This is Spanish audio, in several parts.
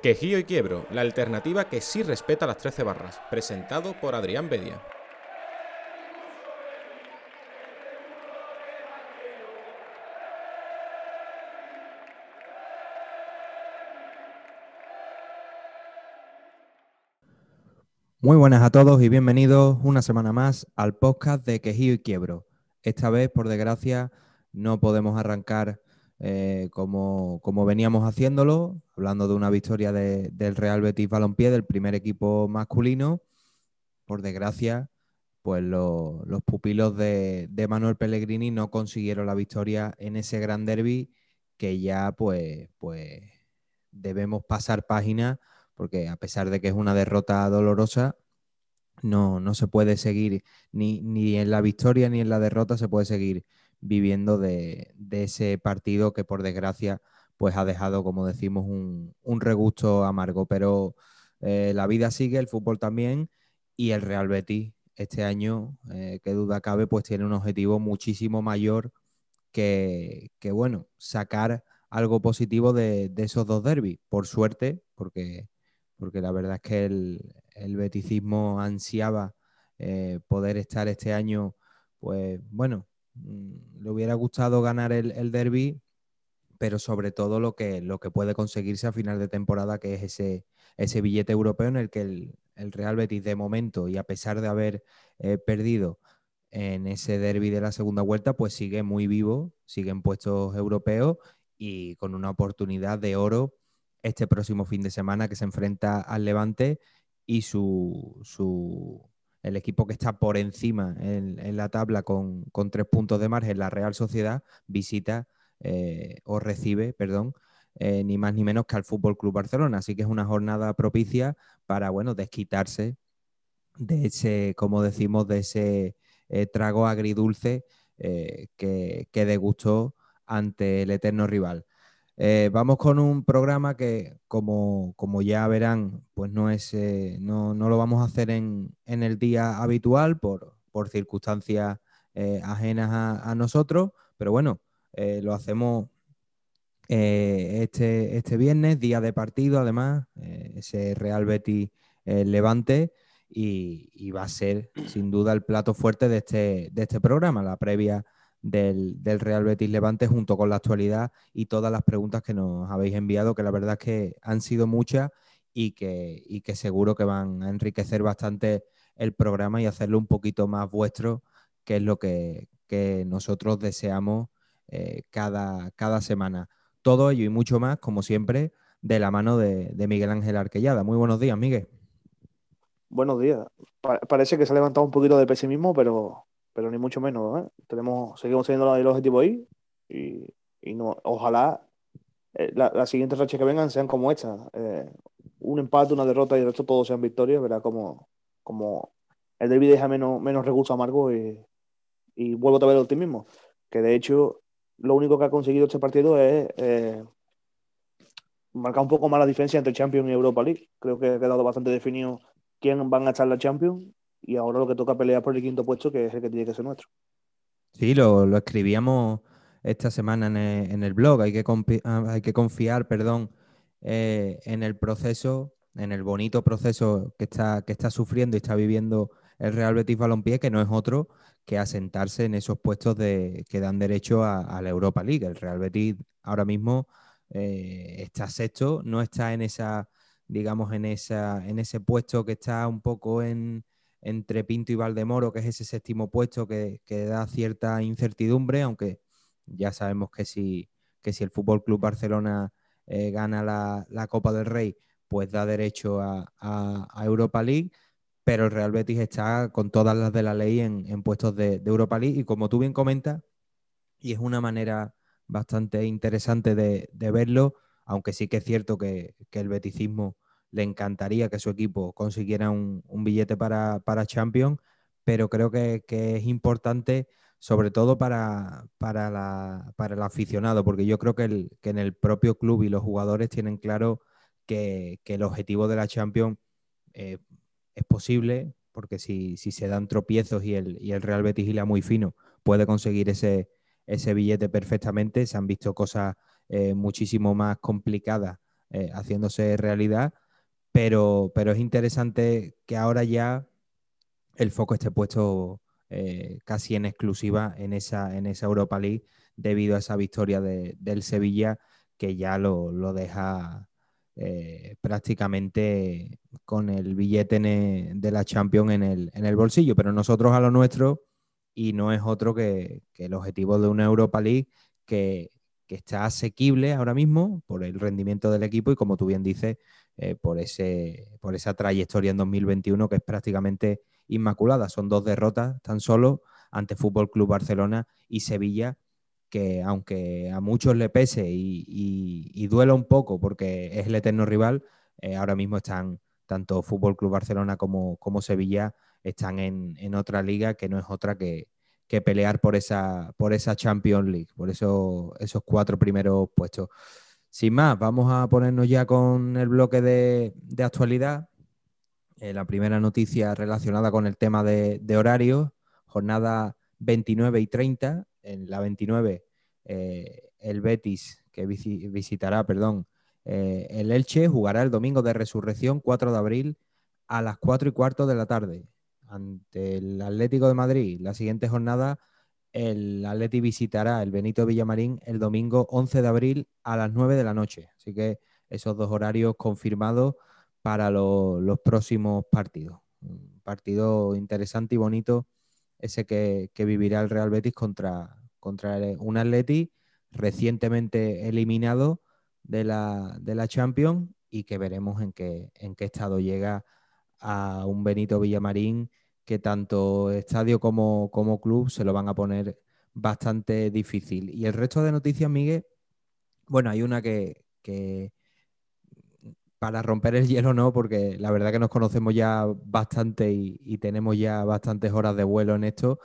Quejío y Quiebro, la alternativa que sí respeta las 13 barras, presentado por Adrián Bedia. Muy buenas a todos y bienvenidos una semana más al podcast de Quejío y Quiebro. Esta vez, por desgracia, no podemos arrancar eh, como, como, veníamos haciéndolo, hablando de una victoria del Real Betis Balompié, del primer equipo masculino. Por desgracia, pues los pupilos de, Manuel Pellegrini no consiguieron la victoria en ese gran derby que ya pues, pues debemos pasar página porque a pesar de que es una derrota dolorosa, no, no se puede seguir ni, ni en la victoria ni en la derrota, se puede seguir viviendo de, ese partido que por desgracia pues ha dejado, como decimos, un, regusto amargo. Pero eh, la vida sigue, el fútbol también y el Real Betis este año, eh, que duda cabe, pues tiene un objetivo muchísimo mayor que, bueno, sacar algo positivo de, esos dos derbis. Por suerte, porque, porque la verdad es que el, el beticismo ansiaba eh, poder estar este año, pues bueno, Mm, le hubiera gustado ganar el, el derby, pero sobre todo lo que, lo que puede conseguirse a final de temporada, que es ese, ese billete europeo en el que el, Real Betis de momento, y a pesar de haber eh, perdido en ese derby de la segunda vuelta, pues sigue muy vivo, sigue en puestos europeos y con una oportunidad de oro este próximo fin de semana que se enfrenta al Levante y su, su el equipo que está por encima en, la tabla con, tres puntos de margen, la Real Sociedad, visita eh, o recibe, perdón, eh, ni más ni menos que al Fútbol Club Barcelona. Así que es una jornada propicia para, bueno, desquitarse de ese, como decimos, de ese eh, trago agridulce que, que degustó ante el eterno rival. Eh, vamos con un programa que, como, ya verán, pues no, es, eh, no, lo vamos a hacer en, el día habitual por, circunstancias eh, ajenas a, nosotros, pero bueno, lo hacemos este, este viernes, día de partido, además, ese Real Betis Levante, y, va a ser sin duda el plato fuerte de este, de este programa, la previa del, Real Betis Levante junto con la actualidad y todas las preguntas que nos habéis enviado, que la verdad es que han sido muchas y que, que seguro que van a enriquecer bastante el programa y hacerlo un poquito más vuestro, que es lo que, nosotros deseamos eh, cada, cada semana. Todo ello y mucho más, como siempre, de la mano de, Miguel Ángel Arquellada. Muy buenos días, Miguel. Buenos días. parece que se ha levantado un poquito de pesimismo, pero pero ni mucho menos. ¿eh? Tenemos, seguimos teniendo el objetivo ahí y, no, ojalá eh, las siguientes rachas que vengan sean como estas. Eh, un empate, una derrota y el resto todos sean victorias, verá como, como el derby deja menos, menos recursos amargos y, y vuelvo a ver el optimismo. Que de hecho, lo único que ha conseguido este partido es marcar un poco más la diferencia entre Champions y Europa League. Creo que ha quedado bastante definido quién van a echar la Champions y ahora lo que toca pelear por el quinto puesto, que es el que tiene que ser nuestro. Sí, lo, escribíamos esta semana en el, blog. Hay que, ah, hay que confiar perdón, eh, en el proceso, en el bonito proceso que está, que está sufriendo y está viviendo el Real Betis Balompié, que no es otro que asentarse en esos puestos de, que dan derecho a, la Europa League. El Real Betis ahora mismo eh, está sexto, no está en esa, digamos, en, esa, en ese puesto que está un poco en, entre Pinto y Valdemoro, que es ese séptimo puesto que, da cierta incertidumbre, aunque ya sabemos que si, que si el Fútbol Club Barcelona eh, gana la, Copa del Rey, pues da derecho a, Europa League, pero el Real Betis está con todas las de la ley en, puestos de, Europa League. Y como tú bien comentas, y es una manera bastante interesante de, verlo, aunque sí que es cierto que, que el beticismo le encantaría que su equipo consiguiera un, billete para, para, Champions, pero creo que, es importante sobre todo para, para, el aficionado, porque yo creo que, en el propio club y los jugadores tienen claro que, el objetivo de la Champions eh, es posible, porque si, se dan tropiezos y el, y el Real Betis muy fino, puede conseguir ese, ese billete perfectamente. Se han visto cosas eh, muchísimo más complicadas eh, haciéndose realidad, pero, pero es interesante que ahora ya el foco esté puesto eh, casi en exclusiva en esa, en esa Europa League debido a esa victoria del Sevilla que ya lo, deja eh, prácticamente con el billete de la Champions en el, en el, bolsillo, pero nosotros a lo nuestro y no es otro que, el objetivo de una Europa League que, está asequible ahora mismo por el rendimiento del equipo y como tú bien dices, eh, por, ese, por esa trayectoria en 2021 que es prácticamente inmaculada. Son dos derrotas tan solo ante Fútbol Club Barcelona y Sevilla que aunque a muchos le pese y, duela un poco porque es el eterno rival, eh, ahora mismo están tanto Fútbol Club Barcelona como, como Sevilla están en, otra liga que no es otra que, pelear por esa, por esa Champions League, por eso, esos cuatro primeros puestos. Sin más, vamos a ponernos ya con el bloque de, actualidad. Eh, la primera noticia relacionada con el tema de, de horarios, jornada 29 y 30, en la 29 eh, el Betis, que visitará, perdón, eh, el Elche, jugará el domingo de resurrección 4 de abril a las 4 y cuarto de la tarde ante el Atlético de Madrid. La siguiente jornada, el Atleti visitará el Benito Villamarín el domingo 11 de abril a las 9 de la noche. Así que esos dos horarios confirmados para los próximos partidos. Un partido interesante y bonito ese que, vivirá el Real Betis contra, contra un Atleti recientemente eliminado de la, de la Champions y que veremos en qué, en qué estado llega a un Benito Villamarín que tanto estadio como, como club se lo van a poner bastante difícil. Y el resto de noticias, Miguel, bueno, hay una que, que para romper el hielo no, porque la verdad que nos conocemos ya bastante y, tenemos ya bastantes horas de vuelo en esto,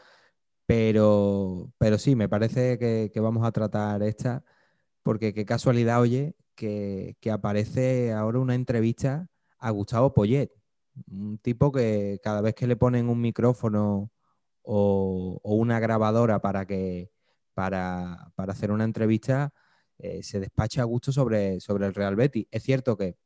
pero, pero sí, me parece que, vamos a tratar esta, porque qué casualidad, oye, que, aparece ahora una entrevista a Gustavo Poyet, un tipo que cada vez que le ponen un micrófono o, una grabadora para, que, para, hacer una entrevista, eh, se despacha a gusto sobre, sobre el Real Betis. Es cierto que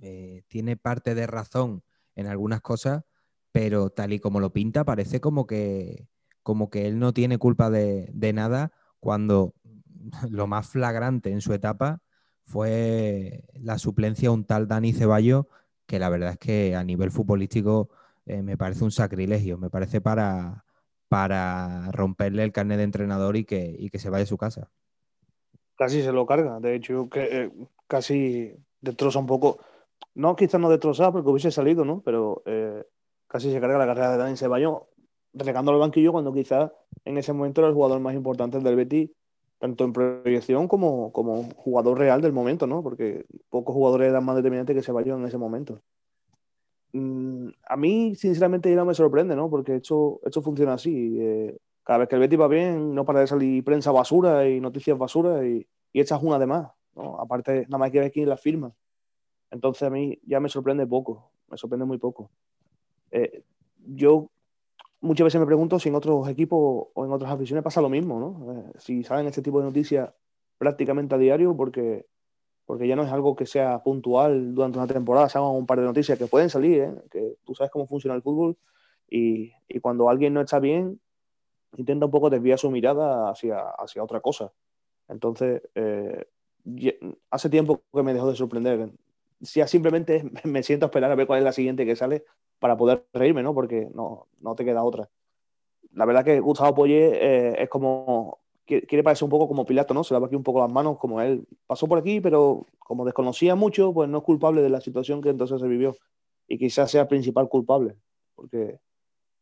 eh, tiene parte de razón en algunas cosas, pero tal y como lo pinta, parece como que, como que él no tiene culpa de, nada cuando lo más flagrante en su etapa fue la suplencia a un tal Dani Ceballos, que la verdad es que a nivel futbolístico eh, me parece un sacrilegio, me parece para, para romperle el carnet de entrenador y que, y que se vaya a su casa. Casi se lo carga, de hecho, que eh, casi destroza un poco no, quizás no destrozada porque hubiese salido, ¿no? Pero eh, casi se carga la carrera de Dani Ceballos, relegando al banquillo cuando quizás en ese momento era el jugador más importante del Betis, tanto en proyección como, como jugador real del momento, ¿no? Porque pocos jugadores eran más determinantes que Ceballos en ese momento. Mm, a mí, sinceramente, no me sorprende, ¿no? Porque esto, esto funciona así. Eh, cada vez que el Betis va bien, no para de salir prensa basura y noticias basura y, y echas una de más, ¿no? Aparte, nada más que ver quién la firma. Entonces a mí ya me sorprende poco, me sorprende muy poco. Eh, yo muchas veces me pregunto si en otros equipos o en otras aficiones pasa lo mismo, ¿no? Eh, si saben este tipo de noticias prácticamente a diario, porque, porque ya no es algo que sea puntual durante una temporada, se un par de noticias que pueden salir, ¿eh? que tú sabes cómo funciona el fútbol y, y, cuando alguien no está bien, intenta un poco desviar su mirada hacia, hacia otra cosa. Entonces, hace tiempo que me dejó de sorprender si simplemente me siento a esperar a ver cuál es la siguiente que sale para poder reírme, ¿no? Porque no, no te queda otra. La verdad que Gustavo Poyet eh, es como, quiere parecer un poco como Pilato, ¿no? Se lava aquí un poco las manos, como él pasó por aquí, pero como desconocía mucho, pues no es culpable de la situación que entonces se vivió. Y quizás sea el principal culpable, porque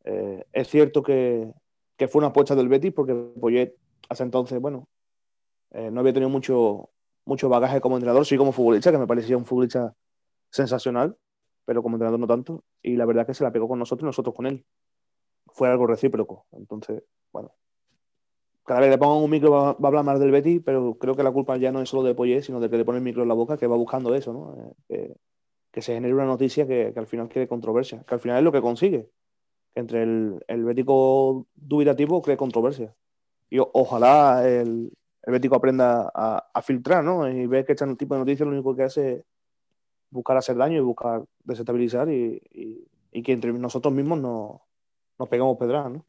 eh, es cierto que, que, fue una apuesta del Betis, porque Poyet hasta entonces, bueno, eh, no había tenido mucho, mucho bagaje como entrenador, sí como futbolista, que me parecía un futbolista sensacional, pero como entrenador no tanto. Y la verdad que se la pegó con nosotros y nosotros con él. Fue algo recíproco. Entonces, bueno. Cada vez le pongan un micro va, a hablar más del Betty, pero creo que la culpa ya no es solo de Poyet, sino de que le pone el micro en la boca, que va buscando eso, ¿no? Eh, que, se genere una noticia que, al final quiere controversia, que al final es lo que consigue. Que entre el, el bético dubitativo cree controversia. Y ojalá el, el aprenda a, filtrar, ¿no? Y ve que este tipo de noticias lo único que hace buscar hacer daño y buscar desestabilizar y, que entre nosotros mismos no, nos pegamos pedradas, ¿no?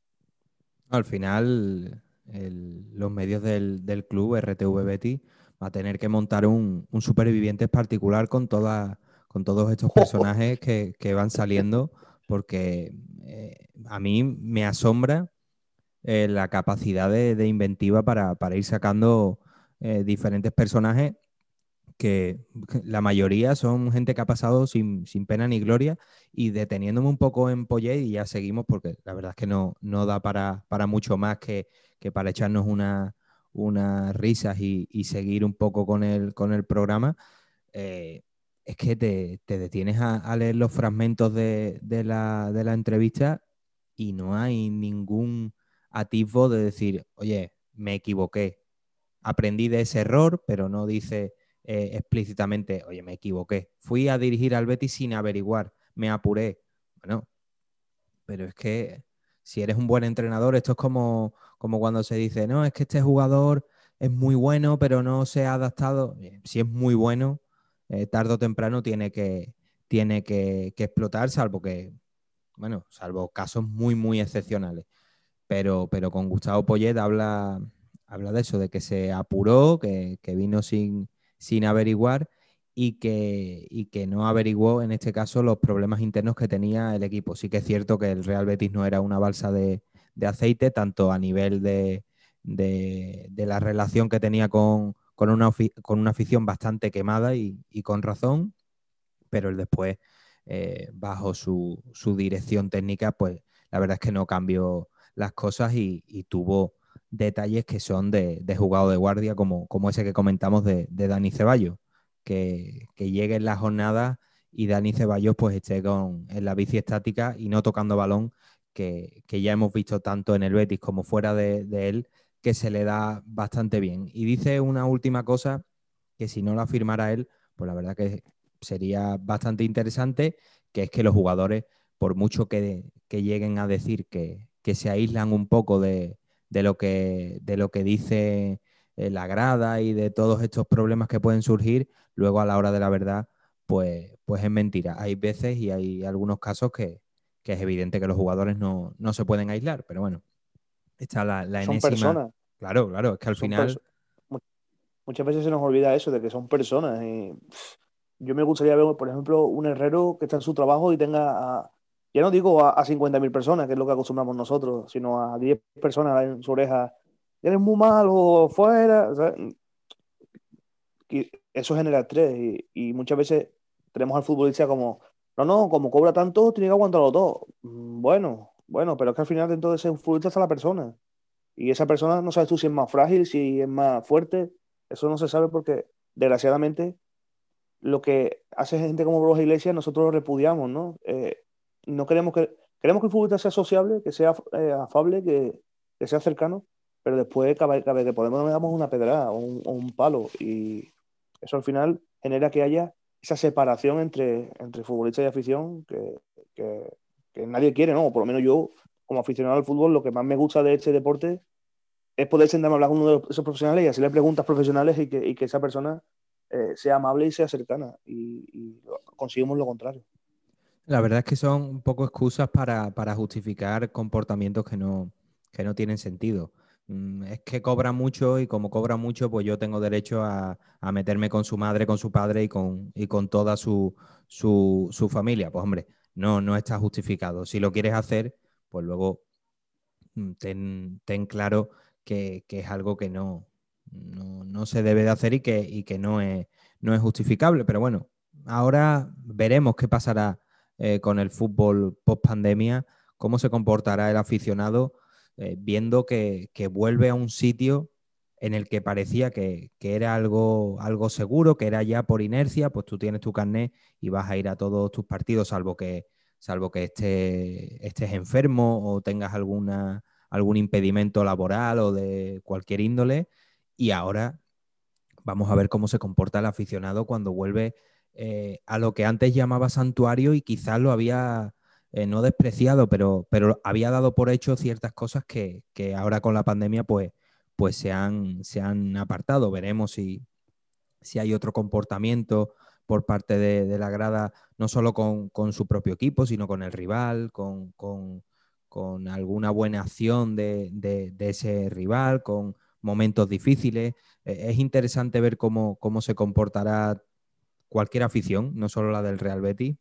Al final, los medios del, club, RTV Betty, va a tener que montar un, un superviviente particular con, toda, con todos estos personajes que, van saliendo, porque eh, a mí me asombra eh, la capacidad de, inventiva para, ir sacando eh, diferentes personajes que la mayoría son gente que ha pasado sin, pena ni gloria y deteniéndome un poco en Poyet y ya seguimos porque la verdad es que no, no da para, mucho más que, para echarnos unas risas y, seguir un poco con el, con el programa. Eh, es que te, detienes a, leer los fragmentos de, la, de la entrevista y no hay ningún atisbo de decir, oye, me equivoqué, aprendí de ese error, pero no dice eh, explícitamente, oye, me equivoqué, fui a dirigir al Betis sin averiguar, me apuré. Bueno, pero es que si eres un buen entrenador, esto es como, como cuando se dice, no, es que este jugador es muy bueno, pero no se ha adaptado. Si es muy bueno, eh, tarde o temprano tiene que, tiene que, que explotar, salvo que, bueno, salvo casos muy, muy excepcionales pero, pero con Gustavo Poyet habla, habla de eso, de que se apuró, que, vino sin, sin averiguar y que, y que no averiguó en este caso los problemas internos que tenía el equipo. Sí que es cierto que el Real Betis no era una balsa de, aceite, tanto a nivel de, la relación que tenía con, una, con una afición bastante quemada y, con razón, pero el después, eh, bajo su, su, dirección técnica, pues la verdad es que no cambió, las cosas y, tuvo detalles que son de, jugado de guardia, como, como ese que comentamos de, Dani Ceballos, que, llegue en la jornada y Dani Ceballos pues esté con, en la bici estática y no tocando balón, que, ya hemos visto tanto en el Betis como fuera de, él, que se le da bastante bien. Y dice una última cosa que si no la firmara él, pues la verdad que sería bastante interesante, que es que los jugadores, por mucho que lleguen a decir que, que se aíslan un poco de, lo, que, de lo que dice eh, la grada y de todos estos problemas que pueden surgir, luego a la hora de la verdad, pues, pues es mentira. Hay veces y hay algunos casos que, es evidente que los jugadores no, se pueden aislar, pero bueno, está la, la enésima... Son personas. Claro, claro, es que al final... Muchas veces se nos olvida eso, de que son personas. Y... Yo me gustaría ver, por ejemplo, un herrero que está en su trabajo y tenga a, ya no digo a, a 50.000 personas, que es lo que acostumbramos nosotros, sino a 10 personas en su oreja, eres muy malo, fuera. eso genera estrés y, muchas veces tenemos al futbolista como, no, no, como cobra tanto, tiene que aguantarlo todo. Mm, bueno, bueno, pero es que al final dentro de ese futbolista está la persona. Y esa persona no sabes tú si es más frágil, si es más fuerte. Eso no se sabe porque, desgraciadamente, lo que hace gente como Borja Iglesias, nosotros lo repudiamos, ¿no? Eh, no queremos que queremos que el futbolista sea sociable, que sea eh, afable, que, sea cercano, pero después cada, vez que podemos le damos una pedrada o un, palo y eso al final genera que haya esa separación entre, entre futbolista y afición que, nadie quiere, ¿no? por lo menos yo, como aficionado al fútbol, lo que más me gusta de este deporte es poder sentarme a hablar con uno de esos profesionales y hacerle preguntas profesionales y que, esa persona eh, sea amable y sea cercana. y conseguimos lo contrario. La verdad es que son un poco excusas para, justificar comportamientos que no, no tienen sentido. Mm, es que cobra mucho y como cobra mucho, pues yo tengo derecho a, meterme con su madre, con su padre y con, y con toda su, familia. Pues hombre, no, no está justificado. Si lo quieres hacer, pues luego mm, ten, claro que, es algo que no, no, se debe de hacer y que, y que no, es, no es justificable. Pero bueno, ahora veremos qué pasará eh, con el fútbol post pandemia, cómo se comportará el aficionado eh, viendo que, vuelve a un sitio en el que parecía que, era algo, seguro, que era ya por inercia, pues tú tienes tu carnet y vas a ir a todos tus partidos, salvo que, salvo que estés enfermo o tengas algún impedimento laboral o de cualquier índole. Y ahora vamos a ver cómo se comporta el aficionado cuando vuelve eh, a lo que antes llamaba santuario y quizás lo había eh, no despreciado, pero, pero había dado por hecho ciertas cosas que, ahora con la pandemia pues, pues se han, se han apartado. Veremos si, si hay otro comportamiento por parte de, la grada, no solo con, su propio equipo, sino con el rival, con, alguna buena acción de, ese rival, con momentos difíciles. E, es interesante ver cómo, cómo se comportará cualquier afición, no solo la del Real Betis,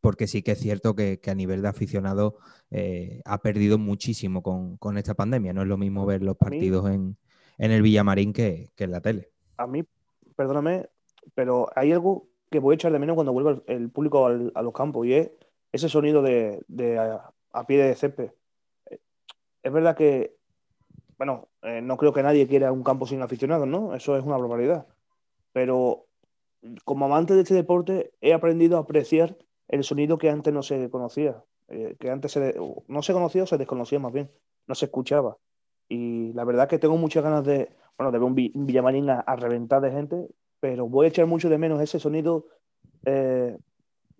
porque sí que es cierto que, a nivel de aficionado eh, ha perdido muchísimo con, esta pandemia. No es lo mismo ver los partidos en, el Villamarín que, en la tele. A mí, perdóname, pero hay algo que voy a echar de menos cuando vuelva el, público a los campos y es ese sonido de, a, pie de césped. Es verdad que, bueno, eh, no creo que nadie quiera un campo sin aficionados, ¿no? Eso es una barbaridad. Pero como amante de este deporte he aprendido a apreciar el sonido que antes no se conocía, eh, que antes no se conocía o se desconocía más bien, no se escuchaba. Y la verdad que tengo muchas ganas de, bueno, de ver un, Villamarín a, reventar de gente, pero voy a echar mucho de menos ese sonido eh,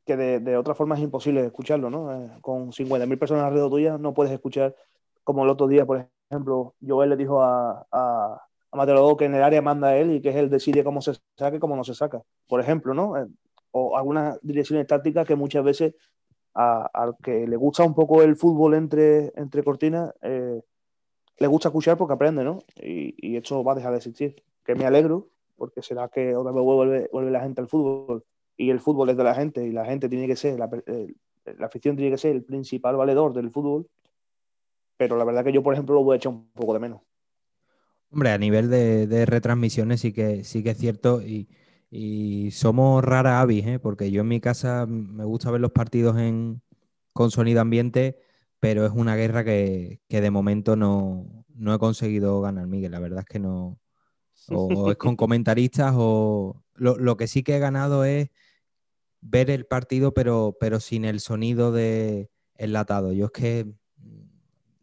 que de, otra forma es imposible escucharlo, ¿no? Eh, con 50.000 personas alrededor tuya no puedes escuchar como el otro día, por ejemplo, Joel le dijo a, a, a que en el área manda él y que es él decide cómo se saca y cómo no se saca, por ejemplo, ¿no? o algunas direcciones tácticas que muchas veces al que le gusta un poco el fútbol entre, entre cortinas, eh, le gusta escuchar porque aprende, ¿no? Y, y, esto va a dejar de existir. Que me alegro, porque será que otra vez vuelve, vuelve la gente al fútbol y el fútbol es de la gente y la gente tiene que ser, la, la afición tiene que ser el principal valedor del fútbol. Pero la verdad que yo, por ejemplo, lo voy a echar un poco de menos. Hombre, a nivel de, de retransmisiones sí que, sí que es cierto y y somos rara avis, ¿eh? porque yo en mi casa me gusta ver los partidos en, con sonido ambiente, pero es una guerra que, de momento no, he conseguido ganar, Miguel. La verdad es que no. O, es con comentaristas, o lo, que sí que he ganado es ver el partido, pero, pero sin el sonido de enlatado. Yo es que,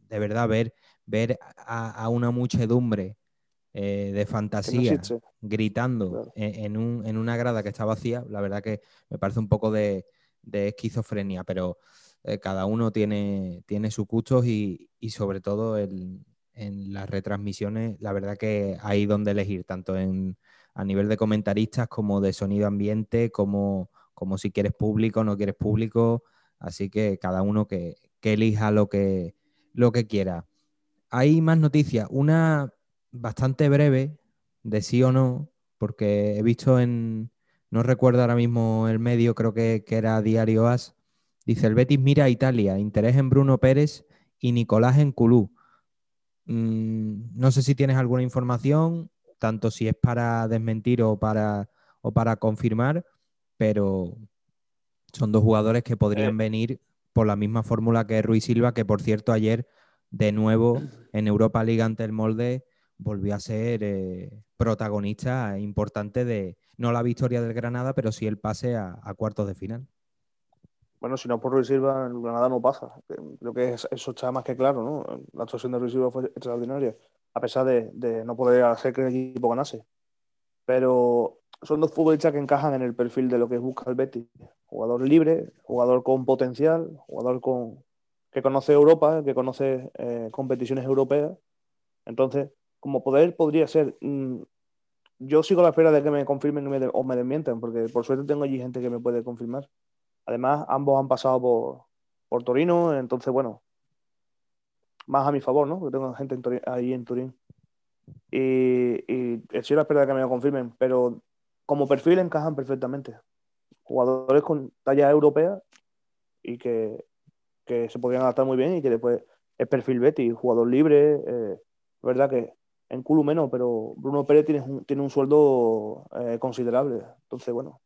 de verdad, ver, ver a una muchedumbre eh, de fantasía, gritando en, una grada que está vacía, la verdad que me parece un poco de, esquizofrenia, pero eh, cada uno tiene, tiene sus gustos y, sobre todo en las retransmisiones, la verdad que hay donde elegir, tanto en, a nivel de comentaristas como de sonido ambiente, como, como si quieres público o no quieres público, así que cada uno que, elija lo que, lo que quiera. Hay más noticias. Una bastante breve de sí o no, porque he visto en, no recuerdo ahora mismo el medio, creo que, era Diario As, dice el Betis mira a Italia, interés en Bruno Pérez y Nicolás en Culú. Mm, no sé si tienes alguna información, tanto si es para desmentir o para, o para confirmar, pero son dos jugadores que podrían eh. venir por la misma fórmula que Ruiz Silva, que por cierto ayer de nuevo en Europa League ante el Molde volvió a ser eh, protagonista importante de, no la victoria del Granada, pero sí el pase a, cuartos de final. Bueno, si no por Ruiz Silva, el Granada no pasa. Creo que eso está más que claro, ¿no? La actuación de Ruiz Silva fue extraordinaria, a pesar de, no poder hacer que el equipo ganase. Pero son dos futbolistas que encajan en el perfil de lo que busca el Betis. Jugador libre, jugador con potencial, jugador con que conoce Europa, que conoce eh, competiciones europeas. Entonces, como poder podría ser. Mm, yo sigo la espera de que me confirmen o me desmientan, porque por suerte tengo allí gente que me puede confirmar. Además, ambos han pasado por, por Torino, entonces, bueno, más a mi favor, ¿no? Porque tengo gente ahí en Turín. Y, y estoy la espera de que me lo confirmen, pero como perfil encajan perfectamente. Jugadores con talla europea y que, que se podrían adaptar muy bien y que después es perfil Betty, jugador libre. Eh, verdad que en Culu menos, pero Bruno Pérez tiene un, tiene un sueldo eh, considerable. Entonces, bueno,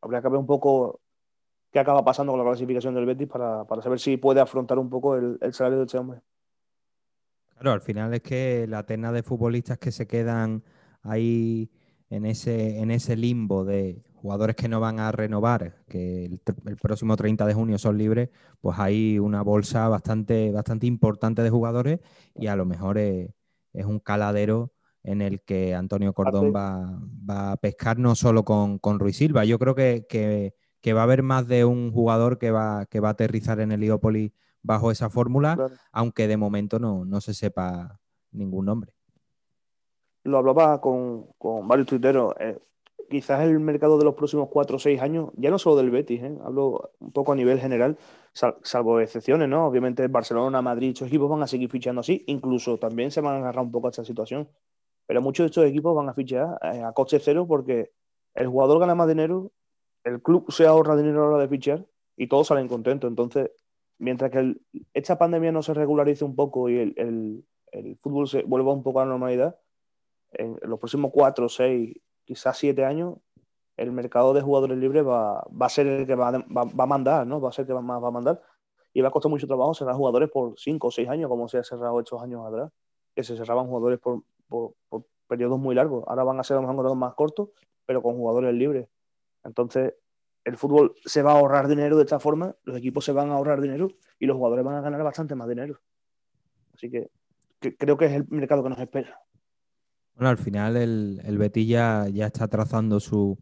habría que ver un poco qué acaba pasando con la clasificación del Betis para, saber si puede afrontar un poco el, salario de este hombre. Claro, al final es que la terna de futbolistas que se quedan ahí en ese, en ese limbo de jugadores que no van a renovar, que el, próximo 30 de junio son libres, pues hay una bolsa bastante, bastante importante de jugadores y a lo mejor es, es un caladero en el que Antonio Cordón va, a pescar no solo con, con Ruiz Silva. Yo creo que, va a haber más de un jugador que va, que va a aterrizar en el Heliópolis bajo esa fórmula, aunque de momento no, no, se sepa, ningún nombre. Lo hablaba con, varios tuiteros. Eh, quizás el mercado de los próximos cuatro o seis años, ya no solo del Betis, ¿eh? hablo un poco a nivel general, salvo excepciones, ¿no? Obviamente Barcelona, Madrid, estos equipos van a seguir fichando así, incluso también se van a agarrar un poco a esta situación. Pero muchos de estos equipos van a fichar eh, a coste cero porque el jugador gana más dinero, el club se ahorra dinero a la hora de fichar y todos salen contentos. Entonces, mientras que esta pandemia no se regularice un poco y el, fútbol se vuelva un poco a la normalidad, en los próximos cuatro, seis, quizás siete años, el mercado de jugadores libres va, va a ser el que va, va, va, a mandar, ¿no? Va a ser el que más va a mandar. Y va a costar mucho trabajo cerrar jugadores por cinco o seis años, como se ha cerrado estos años atrás, que se cerraban jugadores por, por, periodos muy largos. Ahora van a ser a lo mejor más cortos, pero con jugadores libres. Entonces, el fútbol se va a ahorrar dinero de esta forma, los equipos se van a ahorrar dinero y los jugadores van a ganar bastante más dinero. Así que, creo que es el mercado que nos espera. Bueno, al final el, el Betis ya, está trazando su,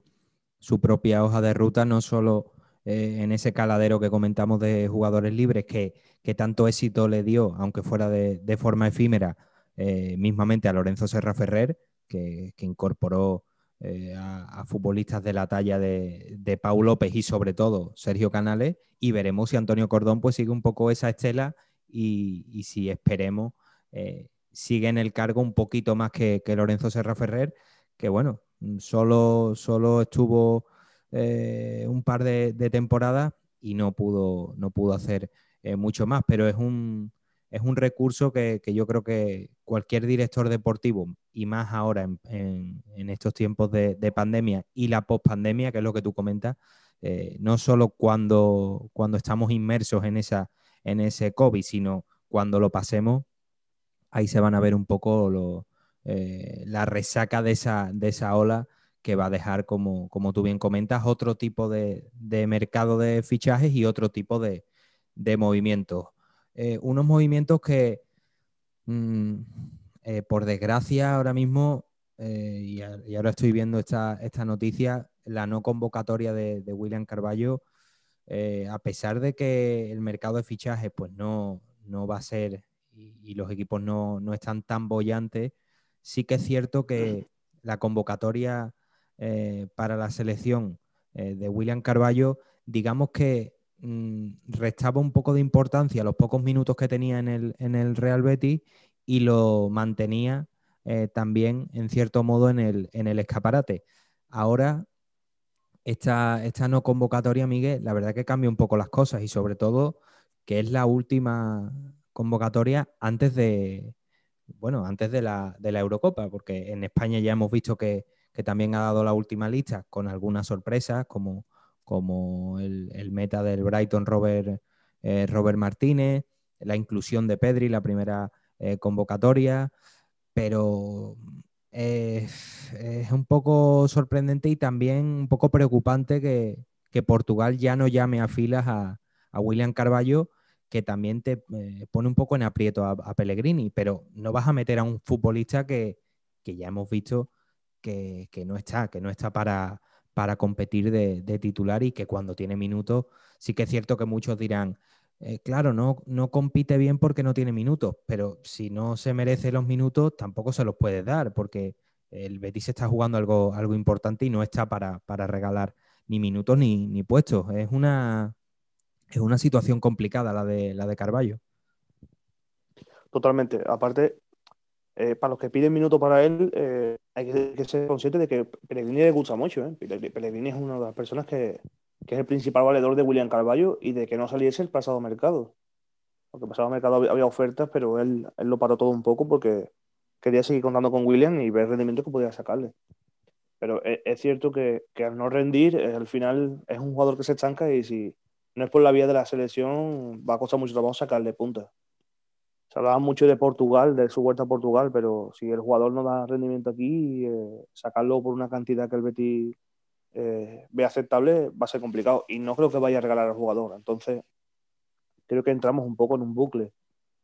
propia hoja de ruta, no solo eh, en ese caladero que comentamos de jugadores libres, que, tanto éxito le dio, aunque fuera de, forma efímera, eh, mismamente a Lorenzo Serra Ferrer, que, que incorporó eh, a, futbolistas de la talla de, de, Pau López y sobre todo Sergio Canales y veremos si Antonio Cordón pues sigue un poco esa estela y, si esperemos sigue en el cargo un poquito más que, Lorenzo Serra Ferrer, que bueno, solo, solo estuvo eh, un par de, temporadas y no pudo, no pudo hacer mucho más, pero es un, es un recurso que, yo creo que cualquier director deportivo, y más ahora en, estos tiempos de, pandemia y la pospandemia, que es lo que tú comentas, eh, no solo cuando, cuando estamos inmersos en, esa, en ese COVID, sino cuando lo pasemos, ahí se van a ver un poco eh, la resaca de esa, de esa ola que va a dejar, como, como tú bien comentas, otro tipo de, mercado de fichajes y otro tipo de, de movimientos. Eh, unos movimientos que, mm, eh, por desgracia, ahora mismo, y, ahora estoy viendo esta, esta noticia, la no convocatoria de, William Carballo, a pesar de que el mercado de fichajes pues no, va a ser y, los equipos no, no, están tan bollantes, sí que es cierto que la convocatoria para la selección de William Carballo, digamos que Mm, restaba un poco de importancia a los pocos minutos que tenía en el, en el Real Betis y lo mantenía eh, también, en cierto modo, en el, en el escaparate. Ahora, esta, esta no convocatoria, Miguel, la verdad que cambia un poco las cosas y sobre todo que es la última convocatoria antes de, bueno, antes de la, de la Eurocopa, porque en España ya hemos visto que, que también ha dado la última lista con algunas sorpresas, como como el, meta del Brighton Robert, eh, Robert Martínez, la inclusión de Pedri, la primera eh, convocatoria, pero es un poco sorprendente y también un poco preocupante que, Portugal ya no llame a filas a, William Carballo, que también te eh, pone un poco en aprieto a, Pellegrini, pero no vas a meter a un futbolista que, ya hemos visto que, que, no está, que no está para, para competir de, titular y que cuando tiene minutos, sí que es cierto que muchos dirán, eh, claro, no, no compite bien porque no tiene minutos, pero si no se merece los minutos, tampoco se los puede dar, porque el Betis está jugando algo, algo importante y no está para, regalar ni minutos ni, ni, puestos. Es una, es una situación complicada la de, la de Carballo. Totalmente. Aparte, eh, para los que piden minutos para él, eh, hay que, ser consciente de que Pellegrini le gusta mucho. ¿eh? Pellegrini es una de las personas que, es el principal valedor de William Carballo y de que no saliese el pasado mercado. Porque el pasado mercado había, ofertas, pero él, él, lo paró todo un poco porque quería seguir contando con William y ver el rendimiento que podía sacarle. Pero es, cierto que, que, al no rendir, al final es un jugador que se estanca y si no es por la vía de la selección, va a costar mucho trabajo sacarle punta se hablaba mucho de Portugal, de su vuelta a Portugal, pero si el jugador no da rendimiento aquí, eh, sacarlo por una cantidad que el Betis eh, ve aceptable va a ser complicado. Y no creo que vaya a regalar al jugador. Entonces, creo que entramos un poco en un bucle.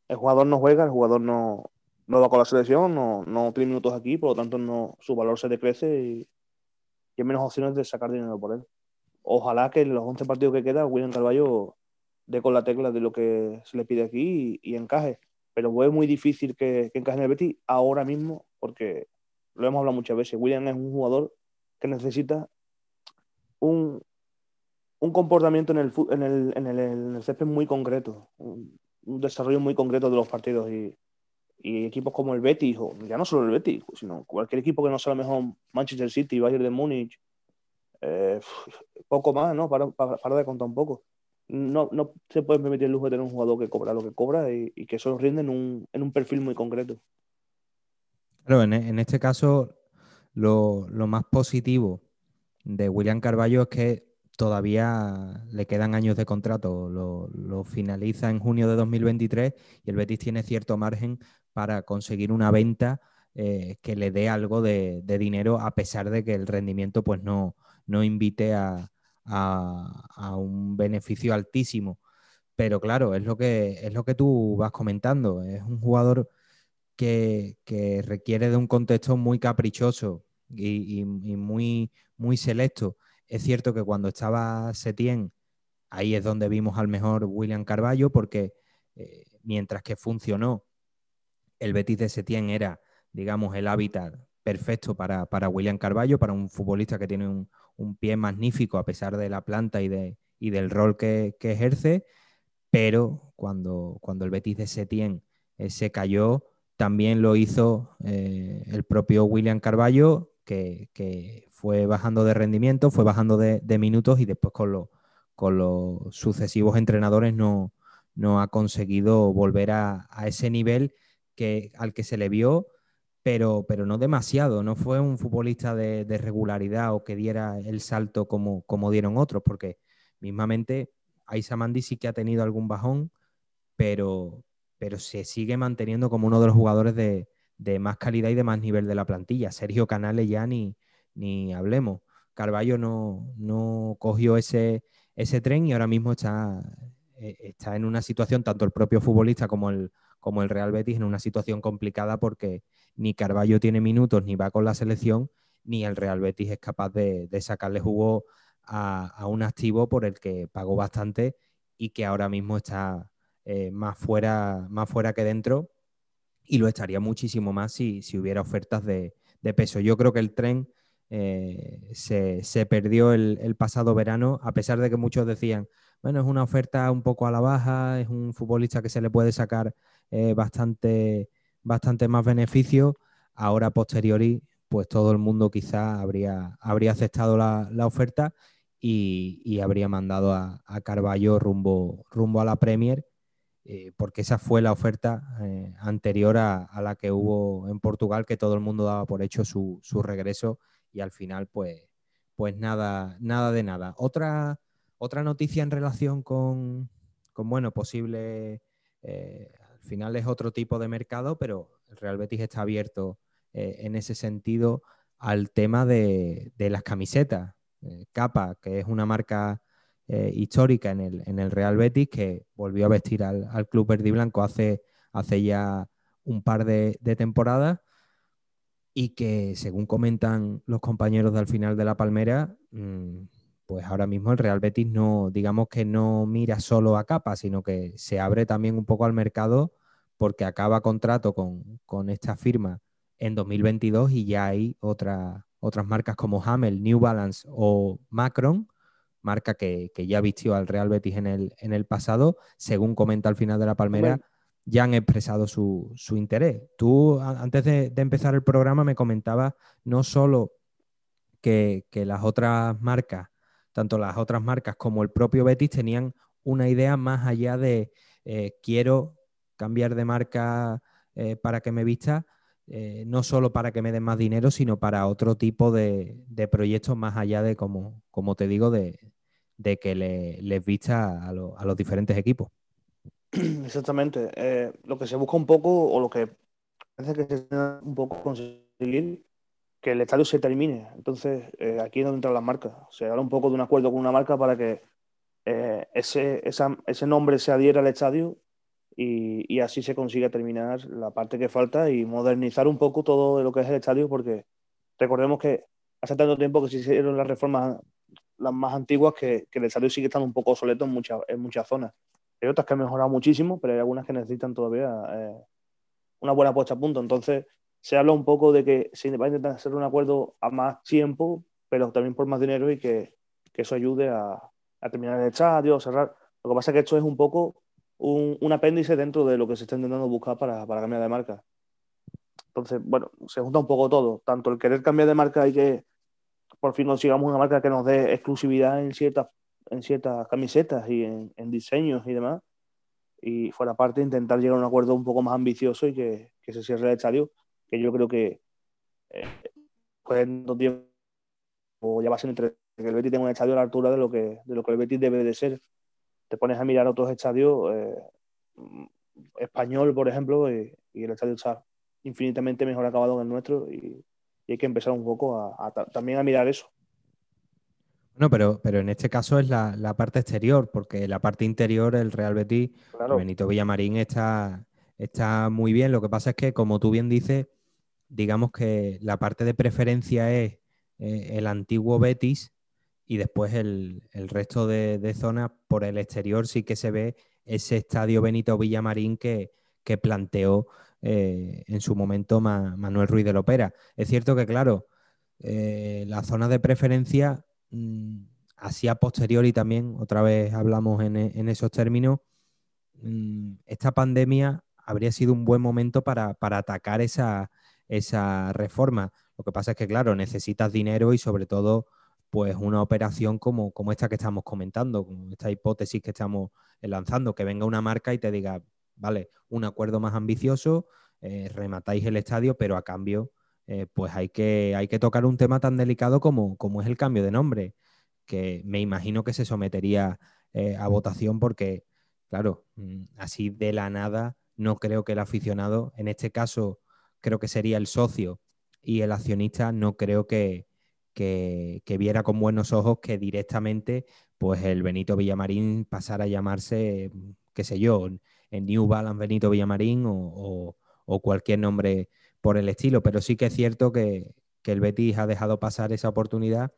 El jugador no juega, el jugador no, no va con la selección, no, no tiene minutos aquí, por lo tanto no, su valor se decrece y, hay menos opciones de sacar dinero por él. Ojalá que en los 11 partidos que queda, William Carballo dé con la tecla de lo que se le pide aquí y encaje pero es muy difícil que, que encaje en el Betis ahora mismo, porque lo hemos hablado muchas veces. William es un jugador que necesita un, un comportamiento en el, en el, en el, césped muy concreto, un, desarrollo muy concreto de los partidos. Y, y, equipos como el Betis, o ya no solo el Betis, sino cualquier equipo que no sea lo mejor Manchester City, Bayern de Múnich, eh, poco más, ¿no? Para, para, de contar un poco. No, no se puede permitir el lujo de tener un jugador que cobra lo que cobra y, que eso rinde en un, en un perfil muy concreto. Claro, en, en este caso, lo, lo, más positivo de William Carballo es que todavía le quedan años de contrato. Lo, lo, finaliza en junio de 2023 y el Betis tiene cierto margen para conseguir una venta eh, que le dé algo de, de, dinero, a pesar de que el rendimiento pues, no, no invite a, a, un beneficio altísimo. Pero claro, es lo, que, es lo que tú vas comentando. Es un jugador que, que requiere de un contexto muy caprichoso y, y, muy, muy selecto. Es cierto que cuando estaba Setien, ahí es donde vimos al mejor William Carballo, porque eh, mientras que funcionó, el Betis de Setien era, digamos, el hábitat perfecto para, para William Carballo, para un futbolista que tiene un, un, pie magnífico a pesar de la planta y, de, y del rol que, ejerce, pero cuando, cuando el Betis de Setien eh, se cayó, también lo hizo eh, el propio William Carballo, que, que, fue bajando de rendimiento, fue bajando de, de minutos y después con, lo, con, los sucesivos entrenadores no, no ha conseguido volver a, a, ese nivel que, al que se le vio, pero, pero no demasiado. No fue un futbolista de, regularidad o que diera el salto como, como dieron otros, porque mismamente Aisa Mandi sí que ha tenido algún bajón, pero, pero se sigue manteniendo como uno de los jugadores de, de, más calidad y de más nivel de la plantilla. Sergio Canales ya ni, ni hablemos. Carballo no, no cogió ese, ese, tren y ahora mismo está, eh, está, en una situación, tanto el propio futbolista como el, como el Real Betis, en una situación complicada porque ni Carballo tiene minutos ni va con la selección, ni el Real Betis es capaz de, sacarle jugo a, un activo por el que pagó bastante y que ahora mismo está eh, más, fuera, más fuera que dentro y lo estaría muchísimo más si, si hubiera ofertas de, de, peso. Yo creo que el tren eh, se, se, perdió el, el, pasado verano, a pesar de que muchos decían, bueno, es una oferta un poco a la baja, es un futbolista que se le puede sacar eh, bastante, bastante más beneficio. Ahora, posteriori, pues todo el mundo quizá habría, habría aceptado la, la oferta y, y, habría mandado a, a Carballo rumbo, rumbo a la Premier eh, porque esa fue la oferta eh, anterior a, la que hubo en Portugal, que todo el mundo daba por hecho su, su regreso y al final pues, pues nada, nada de nada. Otra, otra noticia en relación con, con bueno, posible, al final es otro tipo de mercado, pero el Real Betis está abierto eh, en ese sentido al tema de, las camisetas. Eh, Capa, que es una marca eh, histórica en el, en el, Real Betis, que volvió a vestir al, club verde y blanco hace, hace ya un par de, temporadas y que, según comentan los compañeros del final de la Palmera, mmm, pues ahora mismo el Real Betis no, digamos que no mira solo a capa, sino que se abre también un poco al mercado porque acaba contrato con, con esta firma en 2022 y ya hay otra, otras marcas como Hamel, New Balance o Macron marca que, que, ya vistió al Real Betis en el, en el pasado, según comenta al final de la Palmera, ya han expresado su, su interés. Tú, antes de, de, empezar el programa, me comentabas no solo que, que, las otras marcas, tanto las otras marcas como el propio Betis, tenían una idea más allá de eh, quiero cambiar de marca eh, para que me vista, eh, no solo para que me den más dinero, sino para otro tipo de, proyectos más allá de, como, como te digo, de, de que le, les vista a, lo, a, los diferentes equipos. Exactamente. Lo que se busca un poco, o lo que parece que se un poco conseguir, que el estadio se termine. Entonces, eh, aquí es donde entran las marcas. Se habla un poco de un acuerdo con una marca para que eh, ese, esa, ese nombre se adhiera al estadio y, y, así se consiga terminar la parte que falta y modernizar un poco todo lo que es el estadio, porque recordemos que hace tanto tiempo que se hicieron las reformas las más antiguas que, que el estadio sigue estando un poco obsoleto en, mucha, en muchas zonas. Hay otras que han mejorado muchísimo, pero hay algunas que necesitan todavía eh, una buena puesta a punto. Entonces, se habla un poco de que se va a intentar hacer un acuerdo a más tiempo, pero también por más dinero y que, que eso ayude a, a, terminar el estadio, a cerrar. Lo que pasa es que esto es un poco un, un apéndice dentro de lo que se está intentando buscar para, para, cambiar de marca. Entonces, bueno, se junta un poco todo. Tanto el querer cambiar de marca y que por fin consigamos una marca que nos dé exclusividad en ciertas, en ciertas camisetas y en, en diseños y demás. Y fuera parte intentar llegar a un acuerdo un poco más ambicioso y que, que se cierre el estadio que yo creo que eh, pues en dos tiempos ya va a ser entre que el Betis tenga un estadio a la altura de lo que, de lo que el Betis debe de ser. Te pones a mirar otros estadios, eh, español, por ejemplo, y, y, el estadio está infinitamente mejor acabado que el nuestro y, y hay que empezar un poco a, a, también a mirar eso. No, pero, pero en este caso es la, la, parte exterior, porque la parte interior, el Real Betis, claro. Benito Villamarín está, está muy bien. Lo que pasa es que, como tú bien dices, digamos que la parte de preferencia es eh, el antiguo Betis y después el, el resto de, de zonas por el exterior sí que se ve ese estadio Benito Villamarín que, que planteó eh, en su momento Ma, Manuel Ruiz de Lopera. Es cierto que, claro, eh, la zona de preferencia, mmm, así a posteriori también, otra vez hablamos en, en esos términos, mmm, esta pandemia habría sido un buen momento para, para atacar esa, esa, reforma. Lo que pasa es que, claro, necesitas dinero y sobre todo, pues una operación como, como esta que estamos comentando, como esta hipótesis que estamos lanzando, que venga una marca y te diga, vale, un acuerdo más ambicioso, eh, rematáis el estadio, pero a cambio, eh, pues hay que, hay que tocar un tema tan delicado como, como es el cambio de nombre, que me imagino que se sometería eh, a votación porque, claro, mm, así de la nada no creo que el aficionado, en este caso creo que sería el socio y el accionista, no creo que, que, viera con buenos ojos que directamente pues el Benito Villamarín pasara a llamarse, qué sé yo, en New Balance Benito Villamarín o, o, o, cualquier nombre por el estilo. Pero sí que es cierto que, que el Betis ha dejado pasar esa oportunidad.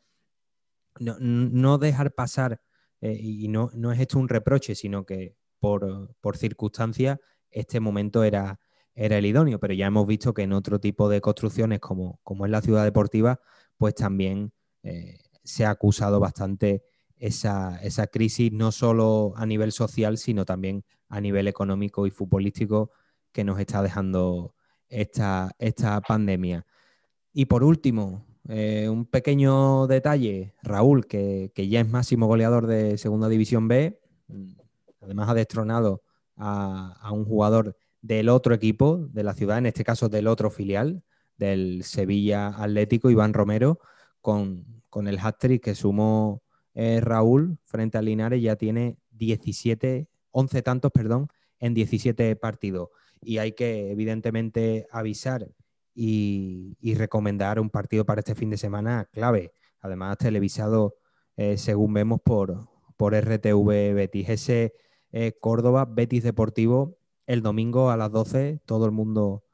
No, no dejar pasar, eh, y no, no es esto un reproche, sino que por, por circunstancias este momento era, era el idóneo, pero ya hemos visto que en otro tipo de construcciones como, como es la ciudad deportiva, pues también eh, se ha acusado bastante esa, esa, crisis, no solo a nivel social, sino también a nivel económico y futbolístico que nos está dejando esta, esta pandemia. Y por último, eh, un pequeño detalle, Raúl, que, que, ya es máximo goleador de Segunda División B, además ha destronado a, a, un jugador del otro equipo de la ciudad, en este caso del otro filial, del Sevilla Atlético, Iván Romero, con, con el hat-trick que sumó eh, Raúl frente al Linares, ya tiene 17, 11 tantos, perdón, en 17 partidos. Y hay que, evidentemente, avisar y, y recomendar un partido para este fin de semana clave. Además, televisado, eh, según vemos, por, por RTV Betis. Ese eh, Córdoba, Betis Deportivo, el domingo a las 12, todo el mundo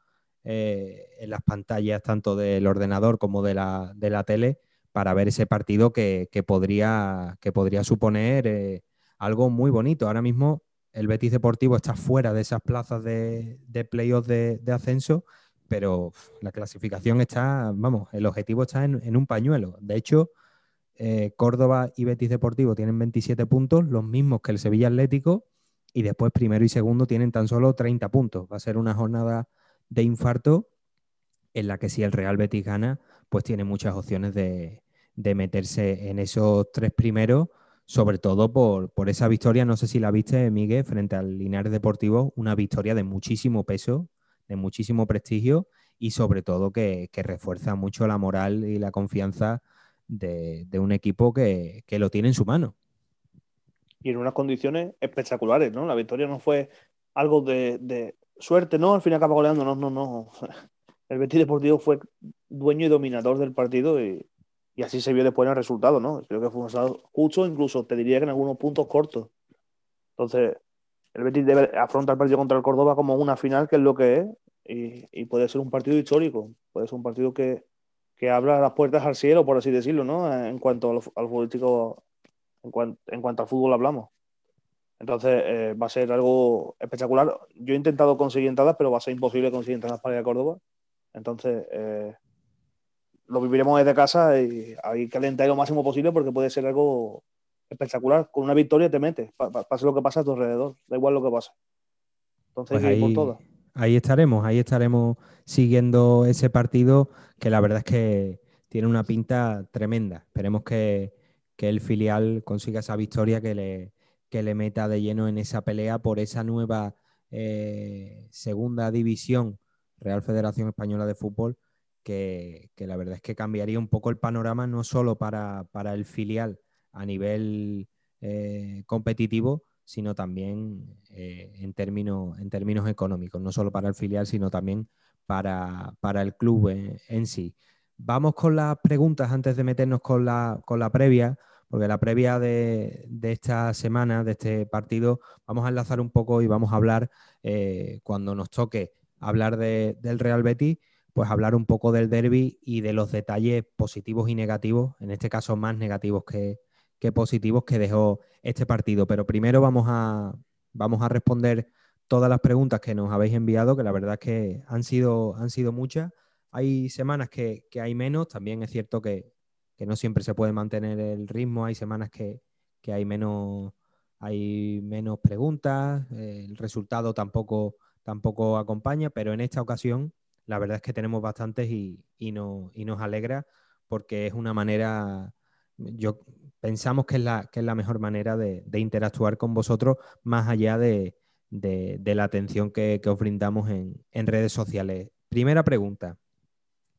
eh, en las pantallas, tanto del ordenador como de la, de la tele, para ver ese partido que, que podría, que podría suponer eh, algo muy bonito. Ahora mismo el Betis Deportivo está fuera de esas plazas de, de playoff de, ascenso, pero la clasificación está, vamos, el objetivo está en, un pañuelo. De hecho, Córdoba y Betis Deportivo tienen 27 puntos, los mismos que el Sevilla Atlético, y después primero y segundo tienen tan solo 30 puntos. Va a ser una jornada de infarto en la que si el Real Betis gana, pues tiene muchas opciones de, de meterse en esos tres primeros, sobre todo por, esa victoria, no sé si la viste, Miguel, frente al Linares Deportivo, una victoria de muchísimo peso, de muchísimo prestigio y sobre todo que, refuerza mucho la moral y la confianza de, un equipo que, lo tiene en su mano. Y en unas condiciones espectaculares, ¿no? La victoria no fue algo de, de suerte, ¿no? Al final acaba goleando, no, no, no. El Betis Deportivo fue dueño y dominador del partido y, y así se vio después en el resultado, ¿no? Creo que fue un resultado justo, incluso te diría que en algunos puntos cortos. Entonces, el Betis debe afrontar el partido contra el Córdoba como una final, que es lo que es, y, y puede ser un partido histórico, puede ser un partido que, que abra las puertas al cielo, por así decirlo, ¿no? En cuanto al, al futbolístico, en, cuan, en, cuanto al fútbol hablamos. Entonces eh, va a ser algo espectacular. Yo he intentado conseguir entradas, pero va a ser imposible conseguir entradas para ir a Córdoba. Entonces eh, lo viviremos desde casa y hay que alentar lo máximo posible porque puede ser algo espectacular. Con una victoria te metes, pase lo que pasa a tu alrededor, da igual lo que pase. Entonces pues ahí, por ahí estaremos, ahí estaremos siguiendo ese partido que la verdad es que tiene una pinta tremenda. Esperemos que, que el filial consiga esa victoria que le, que le meta de lleno en esa pelea por esa nueva eh, segunda división Real Federación Española de Fútbol, que, la verdad es que cambiaría un poco el panorama no solo para, el filial a nivel eh, competitivo, sino también eh, en, términos, en términos económicos, no solo para el filial, sino también para, el club en, sí. Vamos con las preguntas antes de meternos con la, con la previa porque la previa de, esta semana, de este partido, vamos a enlazar un poco y vamos a hablar, eh, cuando nos toque hablar del Real Betis, pues hablar un poco del derby y de los detalles positivos y negativos, en este caso más negativos que, positivos que dejó este partido. Pero primero vamos a, responder todas las preguntas que nos habéis enviado, que la verdad es que han sido, muchas. Hay semanas que hay menos, también es cierto que, que no siempre se puede mantener el ritmo, hay semanas que, hay, menos, hay menos preguntas, el resultado tampoco, tampoco acompaña, pero en esta ocasión la verdad es que tenemos bastantes y, no, nos alegra porque es una manera, yo pensamos que es la, que es la mejor manera de, interactuar con vosotros más allá de, la atención que, os brindamos en, en, redes sociales. Primera pregunta,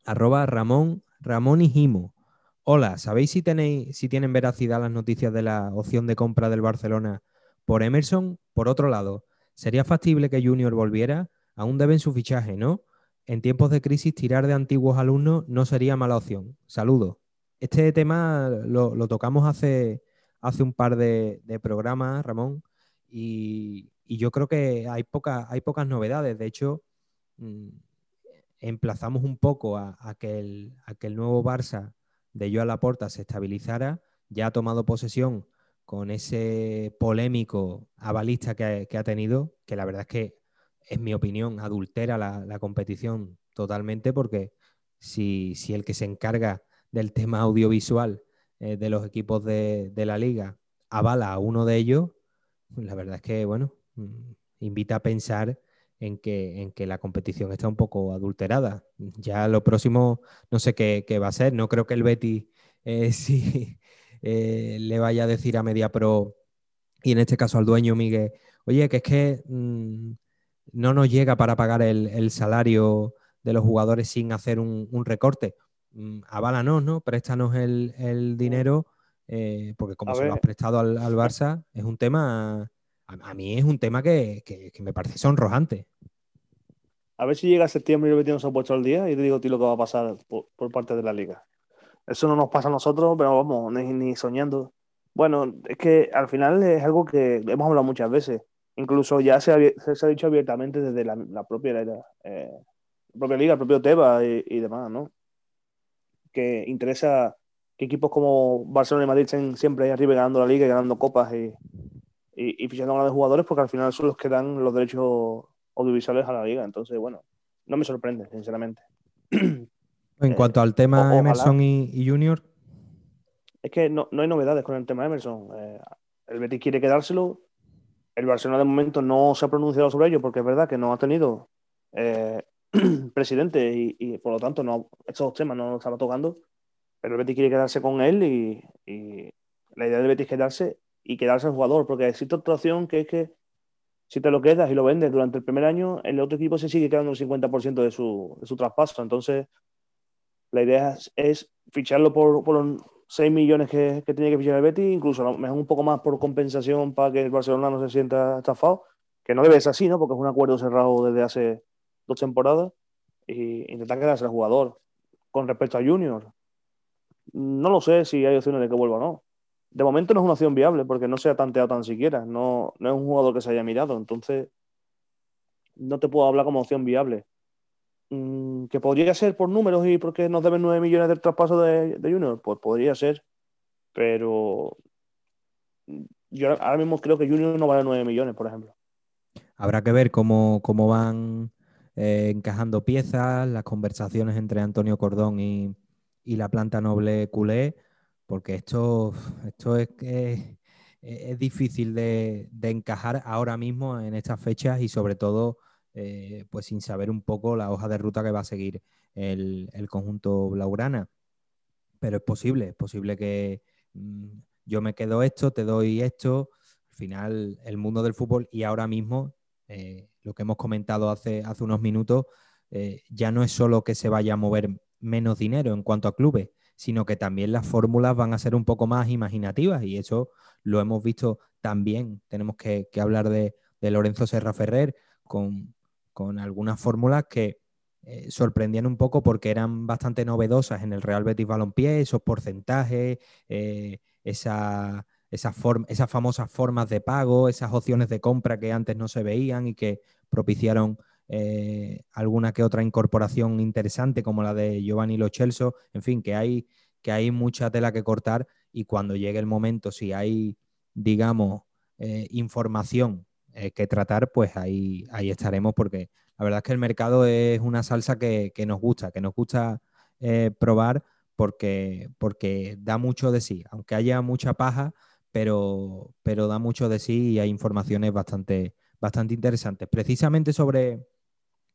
arroba Ramón, Ramón y Jimo. Hola, ¿sabéis si, tenéis, si tienen veracidad las noticias de la opción de compra del Barcelona por Emerson? Por otro lado, ¿sería factible que Junior volviera? Aún deben su fichaje, ¿no? En tiempos de crisis, tirar de antiguos alumnos no sería mala opción. Saludos. Este tema lo, tocamos hace, hace un par de, programas, Ramón, y, yo creo que hay, hay pocas novedades. De hecho, mm, emplazamos un poco a, el, a que el nuevo Barça de Joan Laporta se estabilizara, ya ha tomado posesión con ese polémico avalista que, ha tenido, que la verdad es que, en mi opinión, adultera la, competición totalmente, porque si, el que se encarga del tema audiovisual eh, de los equipos de, la liga avala a uno de ellos, la verdad es que, bueno, mm, invita a pensar en que, en que la competición está un poco adulterada. Ya lo próximo no sé qué, va a ser. No creo que el Betty eh, sí, eh, le vaya a decir a MediaPro y en este caso al dueño Miguel, oye, que es que mm, no nos llega para pagar el, salario de los jugadores sin hacer un, recorte. Mm, aválanos, ¿no? Préstanos el, dinero, eh, porque como se lo has prestado al, Barça, es un tema a, mí es un tema que, me parece sonrojante. A ver si llega septiembre y el Betis nos ha puesto al día y te digo ti lo que va a pasar por, parte de la liga. Eso no nos pasa a nosotros, pero vamos, ni, soñando. Bueno, es que al final es algo que hemos hablado muchas veces. Incluso ya se ha, dicho abiertamente desde la, propia, eh, propia liga, el propio Teba y, demás, ¿no? Que interesa que equipos como Barcelona y Madrid estén siempre ahí arriba ganando la liga y ganando copas y, y, fichando a grandes jugadores porque al final son los que dan los derechos audiovisuales a la liga. Entonces, bueno, no me sorprende, sinceramente. En cuanto al tema Emerson y, Junior. Es que no, hay novedades con el tema Emerson. Eh, el Betis quiere quedárselo. El Barcelona de momento no se ha pronunciado sobre ello porque es verdad que no ha tenido eh, presidente y, por lo tanto no, estos temas no los estaba tocando. Pero el Betis quiere quedarse con él y, y la idea del Betis es quedarse y quedarse el jugador, porque existe otra opción que es que si te lo quedas y lo vendes durante el primer año, el otro equipo se sigue quedando el 50% de su, de su traspaso. Entonces, la idea es, ficharlo por, por los 6 millones que, que tiene que fichar el Betis, incluso mejor un poco más por compensación para que el Barcelona no se sienta estafado, que no debe ser así, ¿no? Porque es un acuerdo cerrado desde hace dos temporadas, y intentar quedarse el jugador. Con respecto a Junior, no lo sé si hay opciones de que vuelva o no de momento no es una opción viable porque no se ha tanteado tan siquiera. No, no es un jugador que se haya mirado. Entonces, no te puedo hablar como opción viable. Mm, ¿Que podría ser por números y porque nos deben 9 millones del traspaso de, Junior? Pues podría ser. Pero yo ahora mismo creo que Junior no vale 9 millones, por ejemplo. Habrá que ver cómo, cómo van eh, encajando piezas, las conversaciones entre Antonio Cordón y, la planta noble culé, porque esto, esto es, es, es difícil de, encajar ahora mismo en estas fechas y sobre todo eh, pues sin saber un poco la hoja de ruta que va a seguir el, conjunto Blaugrana. Pero es posible, es posible que mm, yo me quedo esto, te doy esto. Al final, el mundo del fútbol y ahora mismo eh, lo que hemos comentado hace, unos minutos, eh, ya no es solo que se vaya a mover menos dinero en cuanto a clubes, sino que también las fórmulas van a ser un poco más imaginativas y eso lo hemos visto también. Tenemos que, hablar de, Lorenzo Serra Ferrer con, algunas fórmulas que eh, sorprendían un poco porque eran bastante novedosas en el Real Betis Balompié, esos porcentajes, esa esas, famosas formas de pago, esas opciones de compra que antes no se veían y que propiciaron eh, alguna que otra incorporación interesante como la de Giovanni Lo Celso. En fin, que hay, que hay mucha tela que cortar y cuando llegue el momento, si hay, digamos, eh, información eh, que tratar, pues ahí, ahí estaremos porque la verdad es que el mercado es una salsa que, que nos gusta, que nos gusta probar porque, porque da mucho de sí. Aunque haya mucha paja, pero, pero da mucho de sí y hay informaciones bastante, bastante interesantes. Precisamente sobre,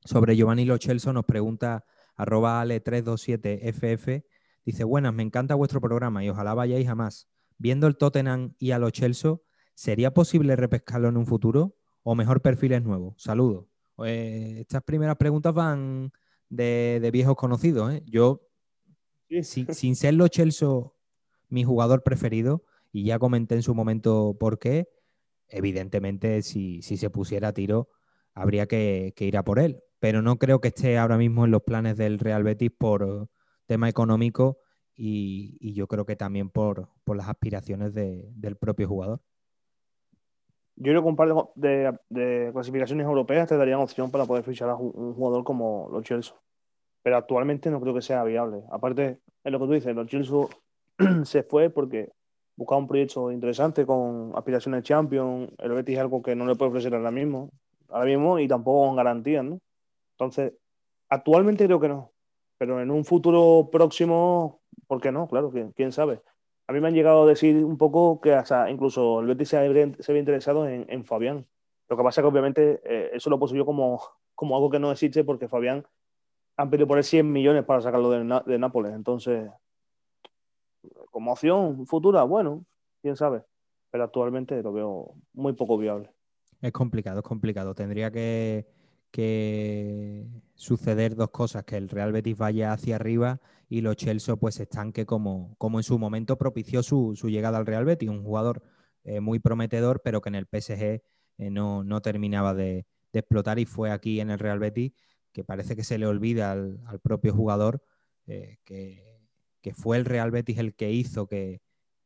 sobre Giovanni Lochelso nos pregunta arroba ale327ff, dice, buenas, me encanta vuestro programa y ojalá vayáis a más. Viendo el Tottenham y a Lochelso, ¿sería posible repescarlo en un futuro o mejor perfiles nuevos? Saludos. Eh, estas primeras preguntas van de, viejos conocidos. ¿eh? Yo, sin, sin, ser Lochelso mi jugador preferido, y ya comenté en su momento por qué. Evidentemente, si, se pusiera a tiro, habría que, ir a por él. Pero no creo que esté ahora mismo en los planes del Real Betis por tema económico y, yo creo que también por, las aspiraciones del propio jugador. Yo creo que un par de, clasificaciones europeas te darían opción para poder fichar a un jugador como los Chelsea. Pero actualmente no creo que sea viable. Aparte, en lo que tú dices, los Chelsea se fue porque buscar un proyecto interesante con aspiraciones Champions. El Betis es algo que no le puede ofrecer ahora mismo, ahora mismo y tampoco con garantías, ¿no? Entonces, actualmente creo que no, pero en un futuro próximo, ¿por qué no? Claro, quién, sabe. A mí me han llegado a decir un poco que hasta incluso el Betis se había, interesado en, Fabián. Lo que pasa es que obviamente eh, eso lo puse yo como, como algo que no existe porque Fabián han pedido por él 100 millones para sacarlo de, de Nápoles. Entonces, como opción futura, bueno, quién sabe. Pero actualmente lo veo muy poco viable. Es complicado, es complicado. Tendría que, suceder dos cosas, que el Real Betis vaya hacia arriba y los Chelsea pues estanque como, como en su momento propició su, llegada al Real Betis, un jugador eh, muy prometedor, pero que en el PSG eh, no, terminaba de, explotar y fue aquí en el Real Betis que parece que se le olvida al, propio jugador eh, que que fue el Real Betis el que hizo que,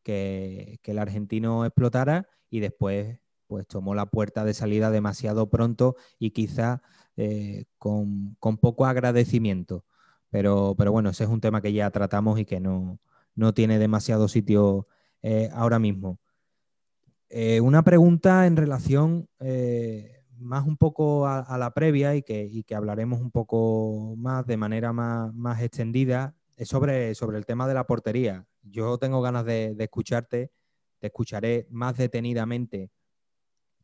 el argentino explotara y después pues tomó la puerta de salida demasiado pronto y quizá eh, con, poco agradecimiento. Pero, pero, bueno, ese es un tema que ya tratamos y que no, tiene demasiado sitio eh, ahora mismo. Eh, una pregunta en relación más un poco a, la previa y que, que, hablaremos un poco más de manera más, más extendida es sobre, sobre el tema de la portería. Yo tengo ganas de, escucharte, te escucharé más detenidamente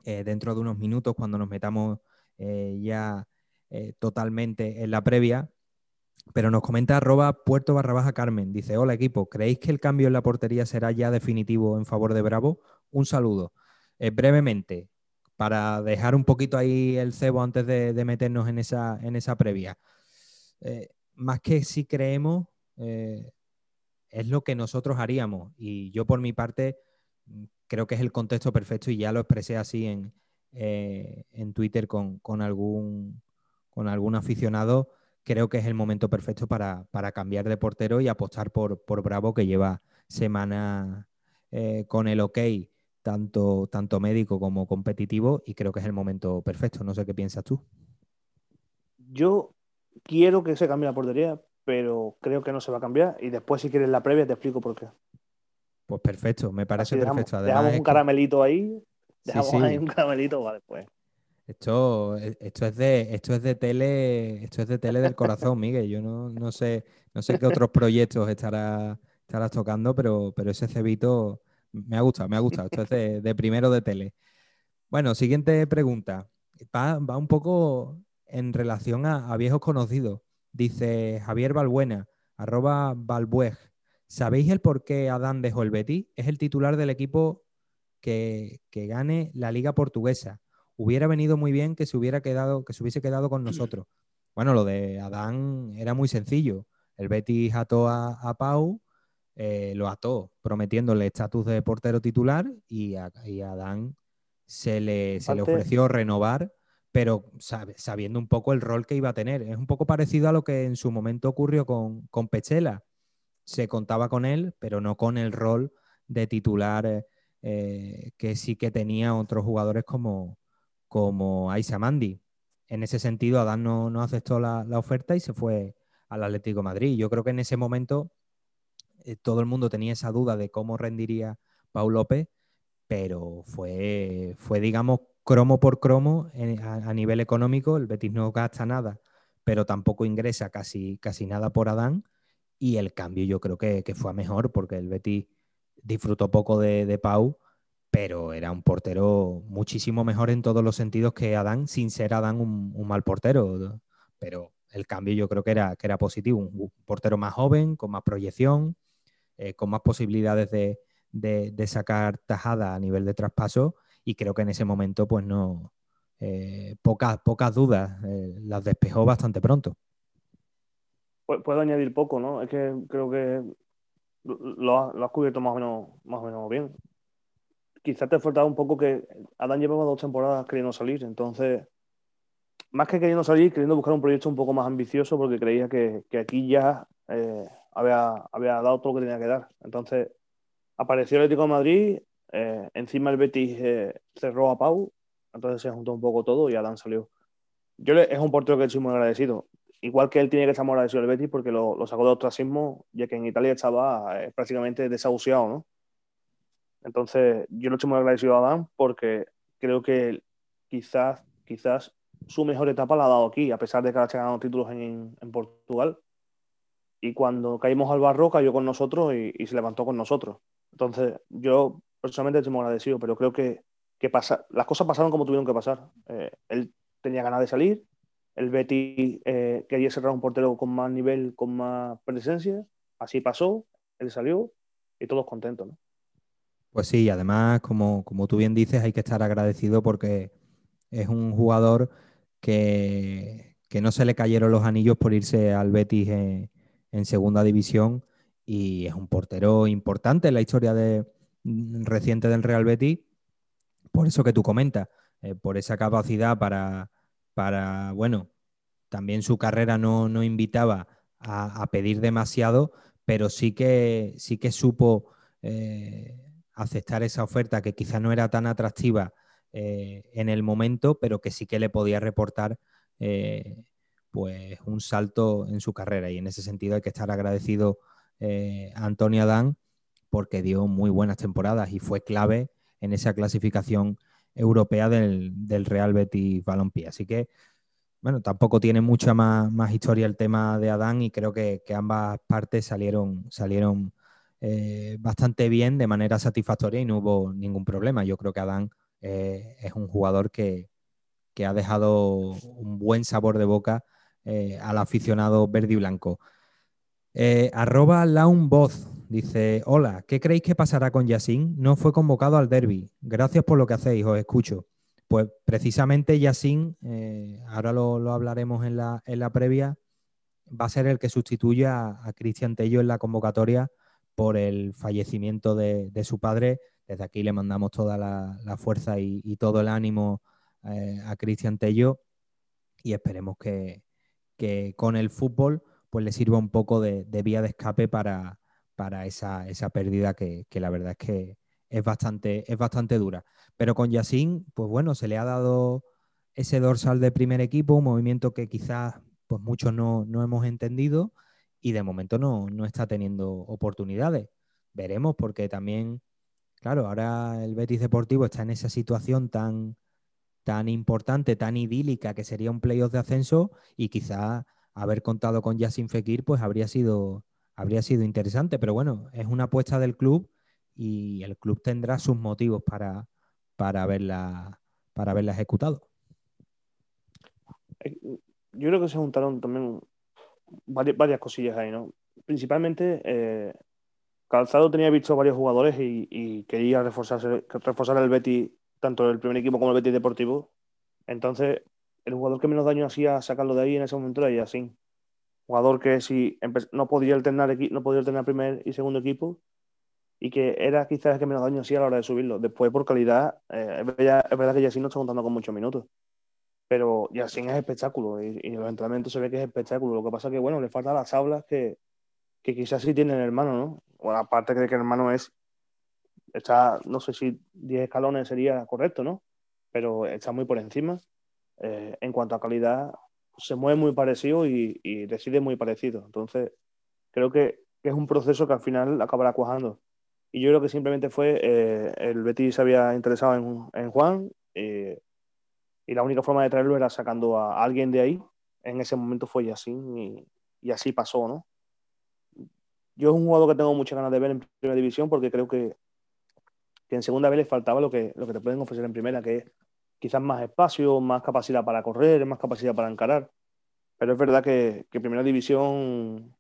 eh, dentro de unos minutos cuando nos metamos eh, ya eh, totalmente en la previa. Pero nos comenta arroba puerto barra baja Carmen. Dice, hola equipo, ¿creéis que el cambio en la portería será ya definitivo en favor de Bravo? Un saludo. brevemente, para dejar un poquito ahí el cebo antes de, meternos en esa, en esa previa. más que si creemos, es lo que nosotros haríamos. Y yo por mi parte creo que es el contexto perfecto y ya lo expresé así en, eh, en Twitter con, algún, con algún aficionado. Creo que es el momento perfecto para, cambiar de portero y apostar por, por Bravo, que lleva semana eh, con el ok, tanto, tanto médico como competitivo, y creo que es el momento perfecto. No sé qué piensas tú. Yo quiero que se cambie la portería, pero creo que no se va a cambiar. Y después, si quieres la previa, te explico por qué. Pues perfecto, me parece perfecto. dejamos un caramelito ahí, dejamos ahí un caramelito para después. Esto, esto, es de, esto es de tele, esto es de tele del corazón, Miguel. Yo no, sé, no sé qué otros proyectos estarás, estarás tocando, pero, pero ese cebito me ha gustado, me ha gustado. Esto es de, primero de tele. Bueno, siguiente pregunta. Va, un poco en relación a, viejos conocidos. Dice Javier Balbuena, arroba Balbuej. ¿Sabéis el por qué Adán dejó el Betis? Es el titular del equipo que, que gane la Liga Portuguesa hubiera venido muy bien que se hubiera quedado, que se hubiese quedado con nosotros. Bueno, lo de Adán era muy sencillo. El Betis ató a, Pau, eh, lo ató prometiéndole estatus de portero titular y a, Adán se le, se le, ofreció renovar, pero sabiendo un poco el rol que iba a tener. Es un poco parecido a lo que en su momento ocurrió con, con Pechela. Se contaba con él, pero no con el rol de titular eh, que sí que tenía otros jugadores como, como Aisa Mandi. En ese sentido, Adán no, aceptó la, oferta y se fue al Atlético Madrid. Yo creo que en ese momento eh, todo el mundo tenía esa duda de cómo rendiría Paul López, pero fue, fue digamos, cromo por cromo a, nivel económico. El Betis no gasta nada, pero tampoco ingresa casi, casi nada por Adán. Y el cambio yo creo que, fue a mejor porque el Betis disfrutó poco de, de Pau pero era un portero muchísimo mejor en todos los sentidos que Adán, sin ser Adán un, mal portero. Pero el cambio yo creo que era, que era positivo, un, portero más joven, con más proyección, eh, con más posibilidades de, sacar tajada a nivel de traspaso y creo que en ese momento pues no, eh, pocas, pocas dudas, eh, las despejó bastante pronto. Puedo añadir poco, ¿no? Es que creo que lo, lo has cubierto más o menos, más o menos bien quizás te faltaba un poco que Adán llevaba dos temporadas queriendo salir, entonces, más que queriendo salir, queriendo buscar un proyecto un poco más ambicioso, porque creía que, aquí ya eh, había, había dado todo lo que tenía que dar. Entonces, apareció el Atlético de Madrid, eh, encima el Betis eh, cerró a Pau, entonces se juntó un poco todo y Adán salió. Yo le, es un portero que estoy muy agradecido. Igual que él tiene que estar agradecido al Betis porque lo, lo sacó de ostracismo, ya que en Italia estaba prácticamente desahuciado, ¿no? Entonces, yo lo estoy muy agradecido a Adán porque creo que quizás, quizás su mejor etapa la ha dado aquí, a pesar de que ha ganado títulos en, Portugal. Y cuando caímos al barro, cayó con nosotros y, se levantó con nosotros. Entonces, yo personalmente estoy muy agradecido, pero creo que, pasa, las cosas pasaron como tuvieron que pasar. Eh, él tenía ganas de salir, el Betty eh, quería cerrar un portero con más nivel, con más presencia. Así pasó, él salió y todos contentos. ¿no? Pues sí, además, como, tú bien dices, hay que estar agradecido porque es un jugador que, no se le cayeron los anillos por irse al Betis en, segunda división y es un portero importante en la historia de, reciente del Real Betis, por eso que tú comentas, eh, por esa capacidad para, para, bueno, también su carrera no, invitaba a, pedir demasiado, pero sí que, sí que supo... Eh, aceptar esa oferta que quizá no era tan atractiva eh, en el momento, pero que sí que le podía reportar eh, pues un salto en su carrera. Y en ese sentido hay que estar agradecido a Antonio Adán porque dio muy buenas temporadas y fue clave en esa clasificación europea del, Real Betis Balompié. Así que, bueno, tampoco tiene mucha más, historia el tema de Adán y creo que, que ambas partes salieron, salieron eh, bastante bien, de manera satisfactoria y no hubo ningún problema. Yo creo que Adán eh, es un jugador que, ha dejado un buen sabor de boca eh, al aficionado verde y blanco. Arroba Launvoz dice, hola, ¿qué creéis que pasará con Yassin? No fue convocado al derby. Gracias por lo que hacéis, os escucho. Pues precisamente Yassin, ahora lo, hablaremos en la, en la, previa, va a ser el que sustituya a Cristian Tello en la convocatoria por el fallecimiento de, su padre. Desde aquí le mandamos toda la, fuerza y, todo el ánimo eh, a Cristian Tello y esperemos que, con el fútbol pues le sirva un poco de, vía de escape para, para esa, pérdida que, la verdad es que es bastante, es bastante dura. Pero con Yacine, pues bueno, se le ha dado ese dorsal de primer equipo, un movimiento que quizás pues muchos no, no hemos entendido y de momento no, está teniendo oportunidades. veremos, porque también, claro, ahora el Betis Deportivo está en esa situación tan, tan importante, tan idílica, que sería un playoff de ascenso, y quizá haber contado con Yassin Fekir, pues habría sido, habría sido interesante. Pero bueno, es una apuesta del club y el club tendrá sus motivos para, para, verla, para haberla ejecutado. Eh, yo creo que se juntaron también varias, cosillas ahí, ¿no? Principalmente, eh, Calzado tenía visto varios jugadores y, quería reforzarse, reforzar el Betty, tanto el primer equipo como el Betty Deportivo. Entonces, el jugador que menos daño hacía sacarlo de ahí en ese momento era así. Jugador que si no podía alternar no podía alternar primer y segundo equipo y que era quizás el que menos daño hacía a la hora de subirlo. Después, por calidad, eh, es, verdad, que Yassin no está contando con muchos minutos pero Yacine es espectáculo y, en los entrenamientos se ve que es espectáculo. Lo que pasa es que, bueno, le faltan las aulas que, que quizás sí tiene el hermano, ¿no? Bueno, aparte de que el hermano es, está, no sé si 10 escalones sería correcto, ¿no? Pero está muy por encima. Eh, en cuanto a calidad, se mueve muy parecido y, decide muy parecido. Entonces, creo que, es un proceso que al final acabará cuajando. Y yo creo que simplemente fue, eh, el Betis se había interesado en, en Juan, eh, y la única forma de traerlo era sacando a alguien de ahí. En ese momento fue Yacine y, así pasó, ¿no? Yo es un jugador que tengo muchas ganas de ver en primera división porque creo que, que en segunda vez le faltaba lo que, lo que te pueden ofrecer en primera, que es quizás más espacio, más capacidad para correr, más capacidad para encarar. Pero es verdad que, primera división,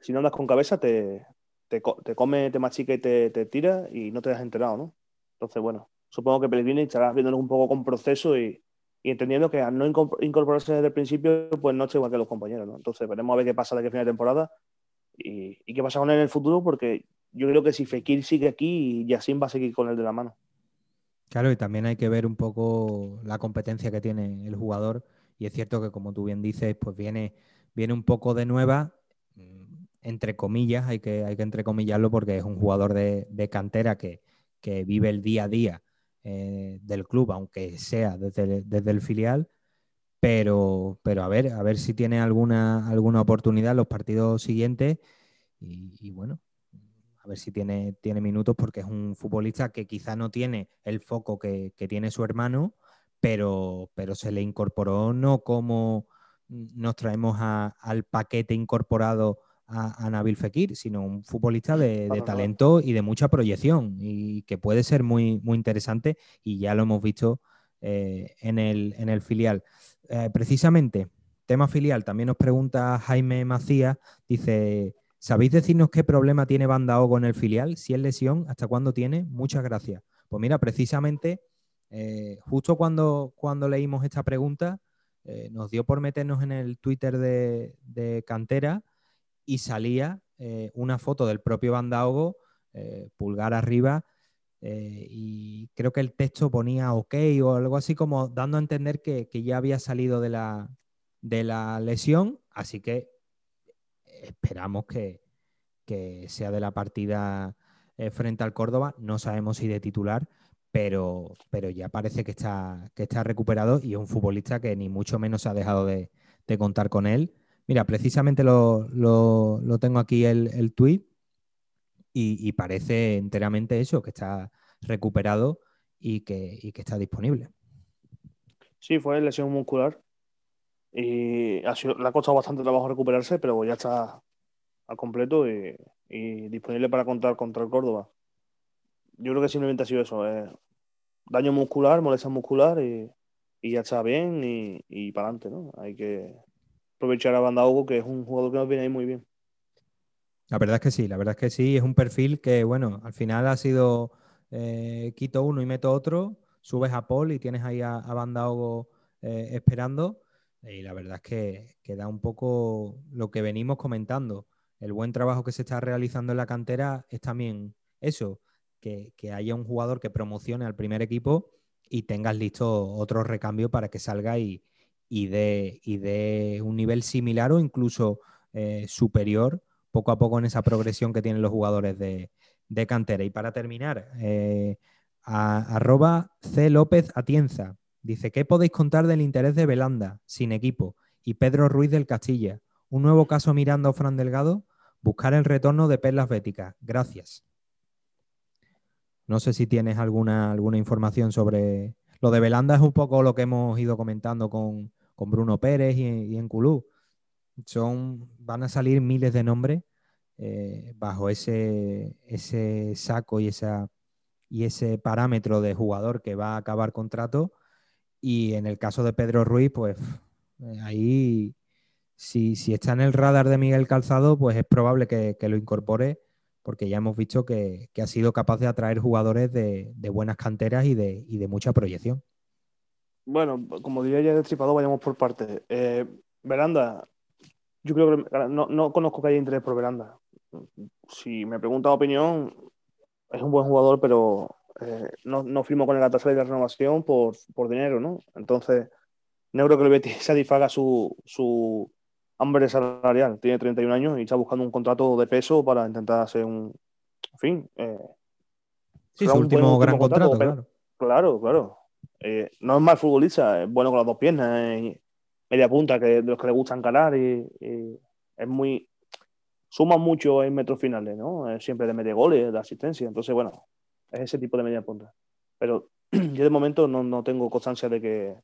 si no andas con cabeza, te, te, te come, te machica y te, te, tira y no te has enterado, ¿no? Entonces, bueno, supongo que Pellegrini estará viéndolo un poco con proceso y, entendiendo que al no incorporarse desde el principio, pues no está igual que los compañeros, ¿no? Entonces veremos a ver qué pasa de aquí a final de temporada y, qué pasa con él en el futuro, porque yo creo que si Fekir sigue aquí, Yassin va a seguir con él de la mano. Claro, y también hay que ver un poco la competencia que tiene el jugador. Y es cierto que, como tú bien dices, pues viene, viene un poco de nueva, mm, entre comillas, hay que, hay que entrecomillarlo porque es un jugador de, cantera que, que, vive el día a día eh, del club, aunque sea desde, el filial. Pero, pero a ver, a ver si tiene alguna, alguna oportunidad los partidos siguientes. Y, bueno, a ver si tiene, tiene minutos, porque es un futbolista que quizá no tiene el foco que, tiene su hermano, pero, pero se le incorporó no como nos traemos al paquete incorporado a, Nabil Fekir, sino un futbolista de, talento y de mucha proyección y que puede ser muy, muy interesante y ya lo hemos visto eh, en, el, filial. Eh, precisamente, tema filial, también nos pregunta Jaime Macías, dice, ¿sabéis decirnos qué problema tiene Banda Ogo en el filial? Si es lesión, ¿hasta cuándo tiene? Muchas gracias. Pues mira, precisamente, eh, justo cuando, cuando leímos esta pregunta, nos dio por meternos en el Twitter de, Cantera y salía eh, una foto del propio Bandaogo, eh, pulgar arriba, eh, y creo que el texto ponía ok o algo así como dando a entender que, ya había salido de la, de la, lesión, así que esperamos que, sea de la partida frente al Córdoba, no sabemos si de titular, pero, pero ya parece que está, que está recuperado y es un futbolista que ni mucho menos ha dejado de, de contar con él. Mira, precisamente lo, tengo aquí el, el tweet y, parece enteramente eso, que está recuperado y que, está disponible. Sí, fue lesión muscular y ha sido, le ha costado bastante trabajo recuperarse, pero ya está al completo y, disponible para contar contra el Córdoba. Yo creo que simplemente ha sido eso, eh, daño muscular, molestia muscular y, ya está bien y, y para adelante, ¿no? Hay que aprovechar a Banda Hugo, que es un jugador que nos viene ahí muy bien. La verdad es que sí, la verdad es que sí, es un perfil que, bueno, al final ha sido eh, quito uno y meto otro, subes a Paul y tienes ahí a, Banda Hugo eh, esperando. Y la verdad es que, que, da un poco lo que venimos comentando. El buen trabajo que se está realizando en la cantera es también eso, que, que haya un jugador que promocione al primer equipo y tengas listo otro recambio para que salga y, y de, y de un nivel similar o incluso eh, superior poco a poco en esa progresión que tienen los jugadores de, cantera. Y para terminar, eh, arroba C. López Atienza dice, ¿qué podéis contar del interés de Belanda, sin equipo, y Pedro Ruiz del Castilla? ¿Un nuevo caso mirando a Fran Delgado? buscar el retorno de perlas béticas. Gracias. No sé si tienes alguna, alguna información sobre... Lo de Belanda es un poco lo que hemos ido comentando con, Bruno Pérez y, en Culú. Son, van a salir miles de nombres eh, bajo ese, ese saco y, esa, y ese parámetro de jugador que va a acabar contrato. Y en el caso de Pedro Ruiz, pues eh, ahí, si, está en el radar de Miguel Calzado, pues es probable que, lo incorpore, porque ya hemos visto que, ha sido capaz de atraer jugadores de, buenas canteras y de, de, mucha proyección. Bueno, como diría ya destripado, vayamos por partes. Eh, Veranda, yo creo que no, no, conozco que haya interés por Veranda. Si me pregunta opinión, es un buen jugador, pero eh, no, no firmó con el Galatasaray de renovación por, por dinero, ¿no? Entonces, no creo que el Betis satisfaga su, su hambre salarial. Tiene 31 años y está buscando un contrato de peso para intentar hacer un. En fin. Eh, sí, su último gran contrato, claro. Claro, claro. Eh, no es mal futbolista, es bueno con las dos piernas, media punta, que de los que le gustan calar y, es muy. Suma mucho en metros finales, ¿no? siempre de media goles, de asistencia. Entonces, bueno, es ese tipo de media punta. Pero yo de momento no, no tengo constancia de que,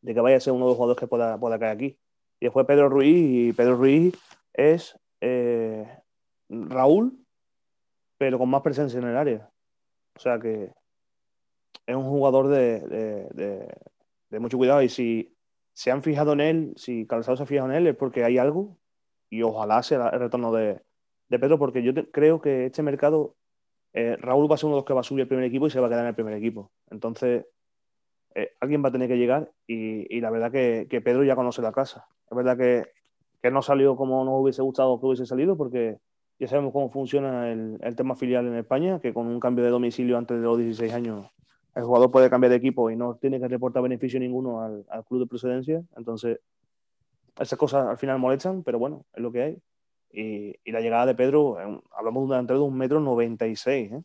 de que vaya a ser uno de los jugadores que pueda, pueda caer aquí. Y después Pedro Ruiz, y Pedro Ruiz es eh, Raúl, pero con más presencia en el área. O sea que es un jugador de, mucho cuidado y si se han fijado en él, si Calzado se ha fijado en él es porque hay algo y ojalá sea el retorno de, Pedro porque yo creo que este mercado, eh, Raúl va a ser uno de los que va a subir el primer equipo y se va a quedar en el primer equipo. Entonces, eh, alguien va a tener que llegar y, la verdad que, Pedro ya conoce la casa. Es verdad que, no salió como nos hubiese gustado que hubiese salido porque ya sabemos cómo funciona el, tema filial en España, que con un cambio de domicilio antes de los 16 años el jugador puede cambiar de equipo y no tiene que reportar beneficio ninguno al, club de procedencia. Entonces, esas cosas al final molestan, pero bueno, es lo que hay. Y, la llegada de Pedro, hablamos de un delantero de un metro 96, ¿eh?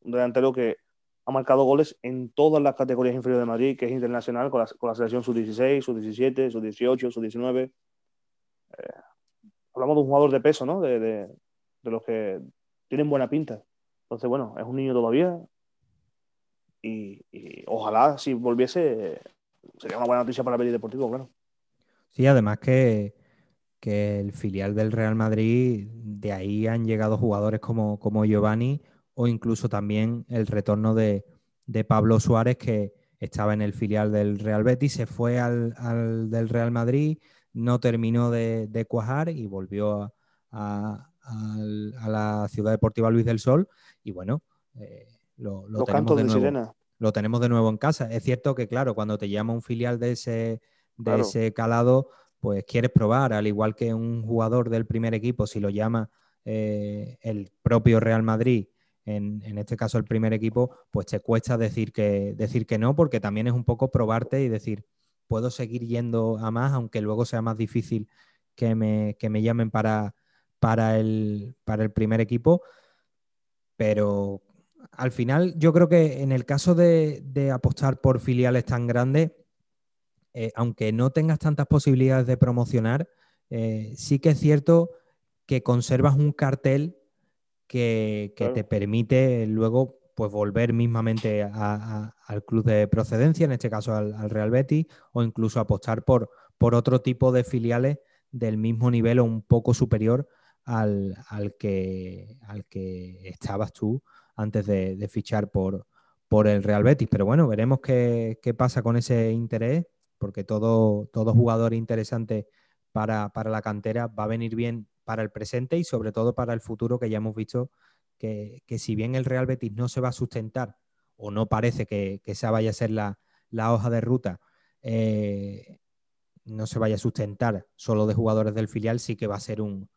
un delantero que ha marcado goles en todas las categorías inferiores de Madrid, que es internacional, con la, con la selección sub-16, sub-17, sub-18, sub-19. hablamos de un jugador de peso, ¿no? De, de, los que tienen buena pinta. Entonces, bueno, es un niño todavía. Y, ojalá, si volviese, sería una buena noticia para el Deportivo, claro. Sí, además que, que el filial del Real Madrid, de ahí han llegado jugadores como, como Giovanni o incluso también el retorno de, Pablo Suárez, que estaba en el filial del Real Betis, se fue al, del Real Madrid, no terminó de, cuajar y volvió a, la Ciudad Deportiva Luis del Sol. Y bueno, eh, lo, tenemos de, nuevo, lo tenemos de nuevo en casa. Es cierto que, claro, cuando te llama un filial de ese, de ese calado, pues quieres probar, al igual que un jugador del primer equipo, si lo llama eh, el propio Real Madrid en, este caso el primer equipo, pues te cuesta decir que, decir que no, porque también es un poco probarte y decir, puedo seguir yendo a más, aunque luego sea más difícil que me, me llamen para, para, el, para el primer equipo. Pero al final yo creo que en el caso de, apostar por filiales tan grandes, eh, aunque no tengas tantas posibilidades de promocionar, eh, sí que es cierto que conservas un cartel que, te permite luego pues volver mismamente al club de procedencia, en este caso al, Real Betis, o incluso apostar por, por otro tipo de filiales del mismo nivel o un poco superior al, que, al que estabas tú antes de, fichar por, por el Real Betis. Pero bueno, veremos qué, pasa con ese interés, porque todo, todo jugador interesante para, para la cantera va a venir bien para el presente y sobre todo para el futuro, que ya hemos visto que, si bien el Real Betis no se va a sustentar o no parece que, esa vaya a ser la, hoja de ruta, eh, no se vaya a sustentar solo de jugadores del filial, sí que va a ser un,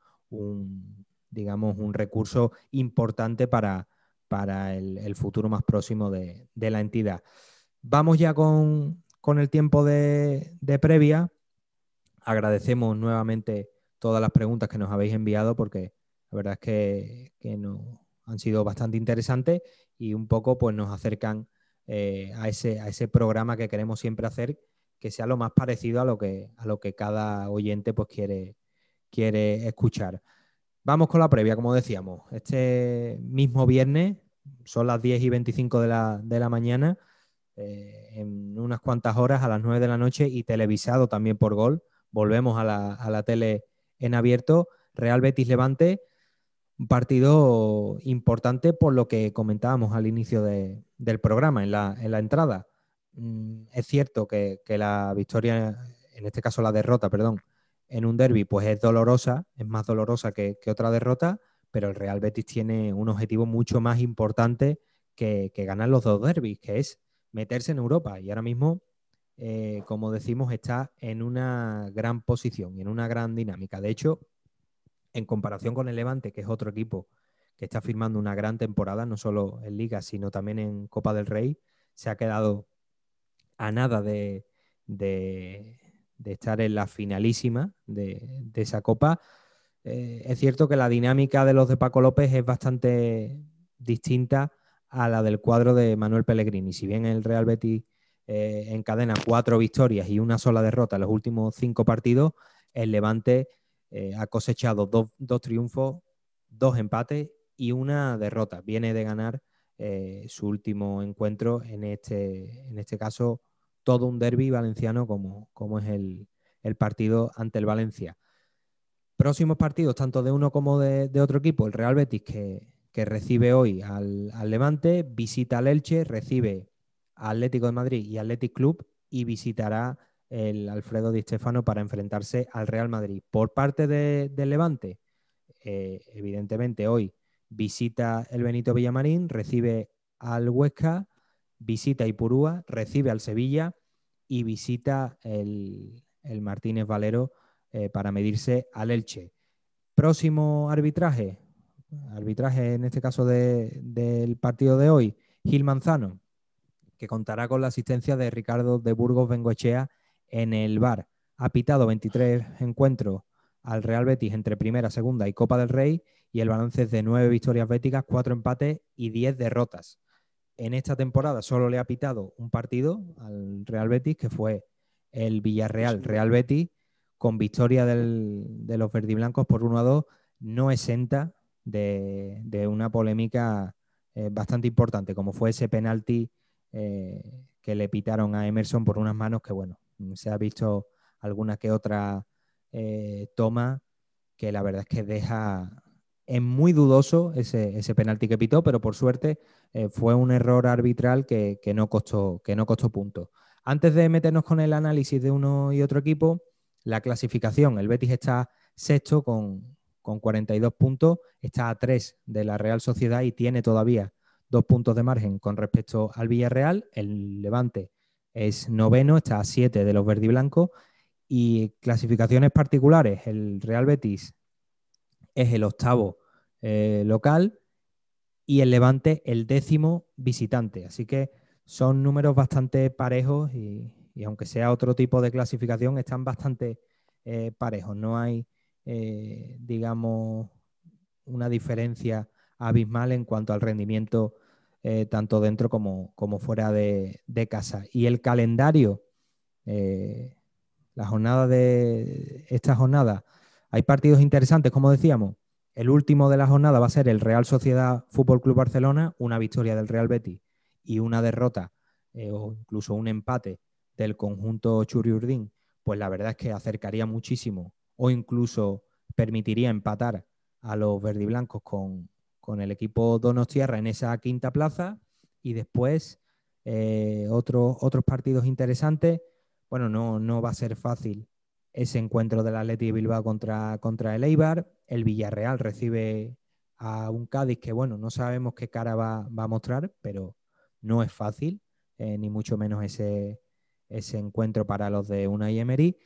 digamos, un recurso importante para, para el, futuro más próximo de, la entidad. Vamos ya con, el tiempo de, de previa. Agradecemos nuevamente todas las preguntas que nos habéis enviado porque la verdad es que, no, han sido bastante interesantes y un poco pues nos acercan eh, a, ese, a ese programa que queremos siempre hacer que sea lo más parecido a lo que, a lo que cada oyente pues quiere, quiere escuchar. vamos con la previa, como decíamos. Este mismo viernes, son las 10 y 25 de la, mañana, eh, en unas cuantas horas, a las 9 de la noche, y televisado también por gol. Volvemos a la, tele en abierto. Real Betis Levante, un partido importante por lo que comentábamos al inicio del programa, en la, en la entrada. Mm, es cierto que, la victoria, en este caso la derrota, perdón, en un derby, pues es dolorosa, es más dolorosa que, otra derrota, pero el Real Betis tiene un objetivo mucho más importante que, ganar los dos derbis, que es meterse en Europa. Y ahora mismo, eh, como decimos, está en una gran posición y en una gran dinámica. De hecho, en comparación con el Levante, que es otro equipo que está firmando una gran temporada, no solo en Liga, sino también en Copa del Rey, se ha quedado a nada de, estar en la finalísima de, esa copa. Eh, es cierto que la dinámica de los de Paco López es bastante distinta a la del cuadro de Manuel Pellegrini. Si bien el Real Betis eh, encadena cuatro victorias y una sola derrota en los últimos cinco partidos, el Levante eh, ha cosechado dos, dos, triunfos, dos empates y una derrota. Viene de ganar su último encuentro, en este, en este caso todo un derby valenciano como, como es el, partido ante el Valencia. Próximos partidos, tanto de uno como de, otro equipo, el Real Betis que, recibe hoy al, Levante, visita al Elche, recibe a Atlético de Madrid y Athletic Club y visitará el Alfredo Di Stefano para enfrentarse al Real Madrid. Por parte del Levante, eh, evidentemente hoy visita el Benito Villamarín, recibe al Huesca, visita Ipurúa, recibe al Sevilla y visita el, Martínez Valero eh, para medirse al Elche. Próximo arbitraje, arbitraje en este caso del partido de hoy, Gil Manzano, que contará con la asistencia de Ricardo de Burgos Bengoechea en el bar. Ha pitado 23 encuentros al Real Betis entre primera, segunda y Copa del Rey y el balance es de 9 victorias béticas, 4 empates y 10 derrotas. En esta temporada solo le ha pitado un partido al Real Betis, que fue el Villarreal. Real Betis, con victoria de los verdiblancos por 1 a 2, no exenta de, una polémica eh, bastante importante, como fue ese penalti eh, que le pitaron a Emerson por unas manos que, bueno, se ha visto alguna que otra eh, toma que la verdad es que deja es muy dudoso ese, ese penalti que pitó, pero por suerte fue un error arbitral que, no costó, que no costó. Antes de meternos con el análisis de uno y otro equipo, la clasificación. El Betis está sexto con, 42 puntos, está a 3 de la Real Sociedad y tiene todavía dos puntos de margen con respecto al Villarreal. El Levante es noveno, está a 7 de los verdiblancos. Y clasificaciones particulares, el Real Betis es el octavo eh, local y el Levante el décimo visitante. Así que son números bastante parejos y, aunque sea otro tipo de clasificación, están bastante eh, parejos. No hay, eh, digamos, una diferencia abismal en cuanto al rendimiento tanto dentro como, como fuera de, casa. Y el calendario, la jornada de esta jornada, hay partidos interesantes, como decíamos. El último de la jornada va a ser el Real Sociedad Fútbol Club Barcelona, una victoria del Real Betis y una derrota eh, o incluso un empate del conjunto Churiurdín, pues la verdad es que acercaría muchísimo o incluso permitiría empatar a los verdiblancos con, con el equipo Donostierra en esa quinta plaza y después eh, otros partidos interesantes. Bueno, no, no va a ser fácil ese encuentro del Atleti de Bilbao contra, contra el Eibar. El Villarreal recibe a un Cádiz que, bueno, no sabemos qué cara va, a mostrar, pero no es fácil, eh, ni mucho menos ese, ese encuentro para los de Unai Emery.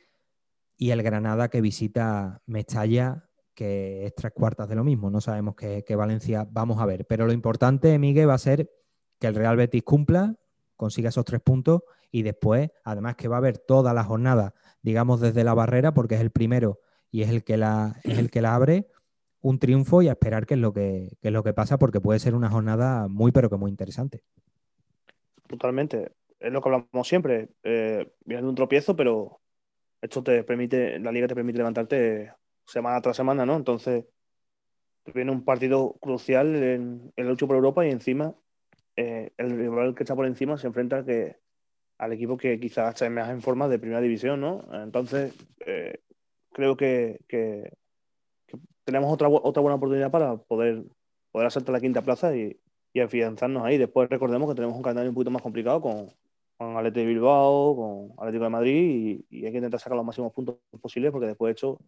Y el Granada que visita Mestalla, que es tres cuartas de lo mismo. No sabemos qué, qué Valencia vamos a ver. Pero lo importante, Miguel, va a ser que el Real Betis cumpla, consiga esos tres puntos y después, además que va a haber toda la jornada, digamos desde la barrera, porque es el primero y es el que la, es el que la abre, un triunfo y a esperar qué es lo que, es lo que pasa, porque puede ser una jornada muy, pero que muy interesante. Totalmente. Es lo que hablamos siempre. Eh, viene un tropiezo, pero esto te permite, la liga te permite levantarte semana tras semana, ¿no? Entonces, viene un partido crucial en, el 8 por Europa y encima eh, el rival que está por encima se enfrenta que, al equipo que quizás está más en forma de primera división, ¿no? Entonces, eh, creo que, tenemos otra, otra buena oportunidad para poder, poder asaltar la quinta plaza y, y afianzarnos ahí. Después recordemos que tenemos un calendario un poquito más complicado con, con Atlético de Bilbao, con Atlético de Madrid y, hay que intentar sacar los máximos puntos posibles porque después de hecho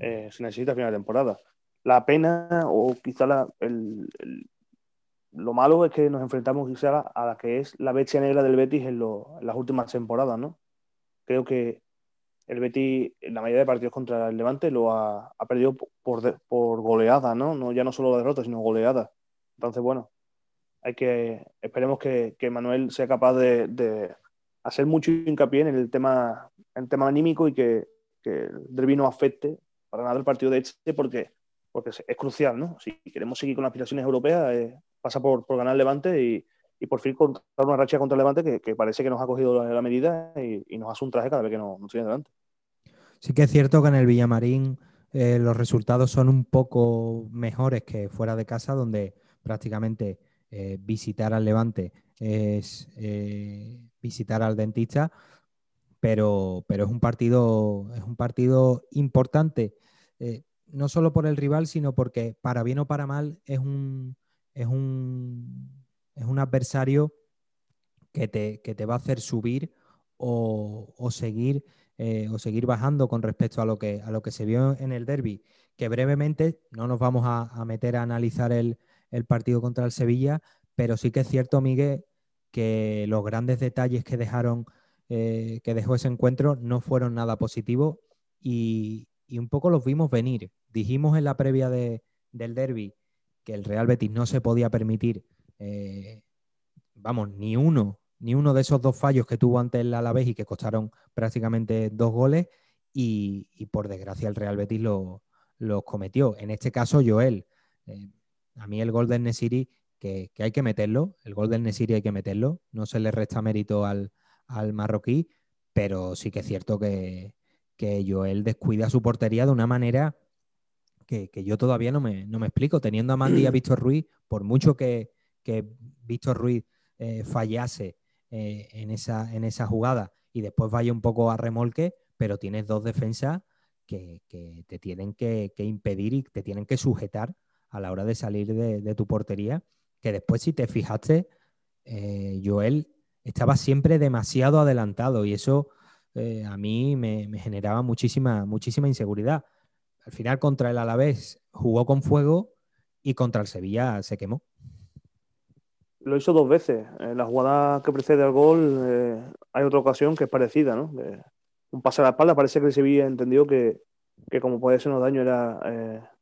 eh, se necesita final de temporada. La pena o quizá el, lo malo es que nos enfrentamos quizá a la que es la bestia negra del Betis en, las últimas temporadas, ¿no? Creo que el Betis en la mayoría de partidos contra el Levante lo ha, perdido por, por goleada, ¿no? ¿no? Ya no solo derrota, sino goleada. Entonces, bueno, hay que esperemos que, Manuel sea capaz de, hacer mucho hincapié en el tema, en tema anímico y que, el derbi no afecte para nada el partido de este porque, porque es, crucial, ¿no? Si queremos seguir con las aspiraciones europeas, eh, pasa por, por, ganar Levante y, por fin contar una racha contra el Levante que, parece que nos ha cogido la, medida y, nos hace un traje cada vez que nos, nos tiene delante. Sí que es cierto que en el Villamarín eh, los resultados son un poco mejores que fuera de casa, donde prácticamente eh, visitar al Levante es eh, visitar al dentista, pero, pero, es, un partido, es un partido importante, eh, no solo por el rival, sino porque para bien o para mal es un, es un, es un adversario que te, que te, va a hacer subir o, o seguir, o seguir bajando con respecto a lo, que, a lo que se vio en el derby, que brevemente no nos vamos a meter a analizar el, el partido contra el Sevilla, pero sí que es cierto, Miguel, que los grandes detalles que dejaron, eh, que dejó ese encuentro no fueron nada positivos y, un poco los vimos venir. Dijimos en la previa del derby que el Real Betis no se podía permitir, eh, vamos, ni uno, ni uno de esos dos fallos que tuvo ante el Alavés y que costaron prácticamente dos goles y, por desgracia el Real Betis los lo cometió. En este caso, Joel. Eh, a mí el gol del Nesiri, que, hay que meterlo, el gol del Nesiri hay que meterlo, no se le resta mérito al, marroquí, pero sí que es cierto que, que Joel descuida su portería de una manera que, yo todavía no me, explico. Teniendo a Mandy y a Víctor Ruiz, por mucho que, Víctor Ruiz eh, fallase eh, en, esa, en esa jugada y después vaya un poco a remolque, pero tienes dos defensas que, te tienen que, impedir y te tienen que sujetar a la hora de salir de, tu portería, que después si te fijaste, eh, Joel estaba siempre demasiado adelantado y eso eh, a mí me, generaba muchísima, muchísima inseguridad. Al final contra el Alavés jugó con fuego y contra el Sevilla se quemó. Lo hizo dos veces. En la jugada que precede al gol eh, hay otra ocasión que es parecida, ¿no? un pase a la espalda, parece que el Sevilla entendió que, que como puede ser un daño era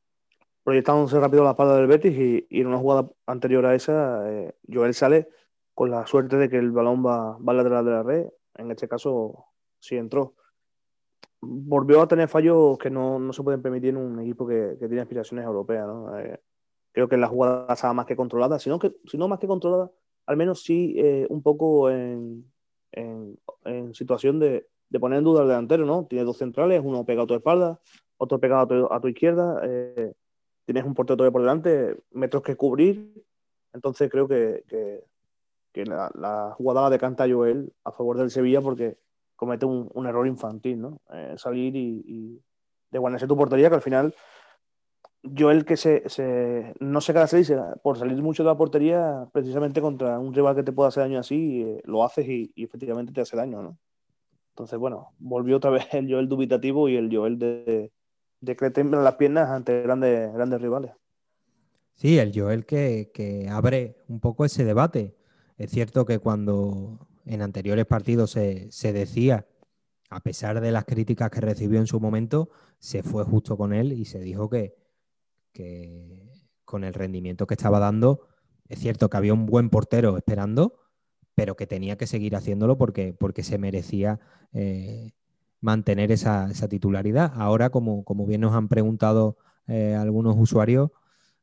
proyectándose rápido la espalda del Betis y, en una jugada anterior a esa, eh, Joel sale con la suerte de que el balón va, va al lateral de la red. En este caso, sí entró. Volvió a tener fallos que no, se pueden permitir en un equipo que, tiene aspiraciones europeas. Eh, creo que la jugada estaba más que controlada, sino que, si no más que controlada, al menos sí eh, un poco en, situación de, poner en duda al delantero, ¿no? Tiene dos centrales, uno pegado a tu espalda, otro pegado a tu, izquierda tienes un portero todavía por delante, metros que cubrir. Entonces creo que, la, la, jugada la decanta Joel a favor del Sevilla porque comete un, error infantil, ¿no? Eh, salir y, y desguarnecer tu portería, que al final Joel que se, no se por salir mucho de la portería precisamente contra un rival que te pueda hacer daño así, eh, lo haces y, efectivamente te hace daño, ¿no? Entonces, bueno, volvió otra vez el Joel dubitativo y el Joel de, de que las piernas ante grandes, grandes rivales. Sí, el Joel que, abre un poco ese debate. Es cierto que cuando en anteriores partidos se, decía, a pesar de las críticas que recibió en su momento, se fue justo con él y se dijo que, con el rendimiento que estaba dando, es cierto que había un buen portero esperando, pero que tenía que seguir haciéndolo porque, porque se merecía eh, mantener esa, titularidad. Ahora, como, como, bien nos han preguntado eh, algunos usuarios,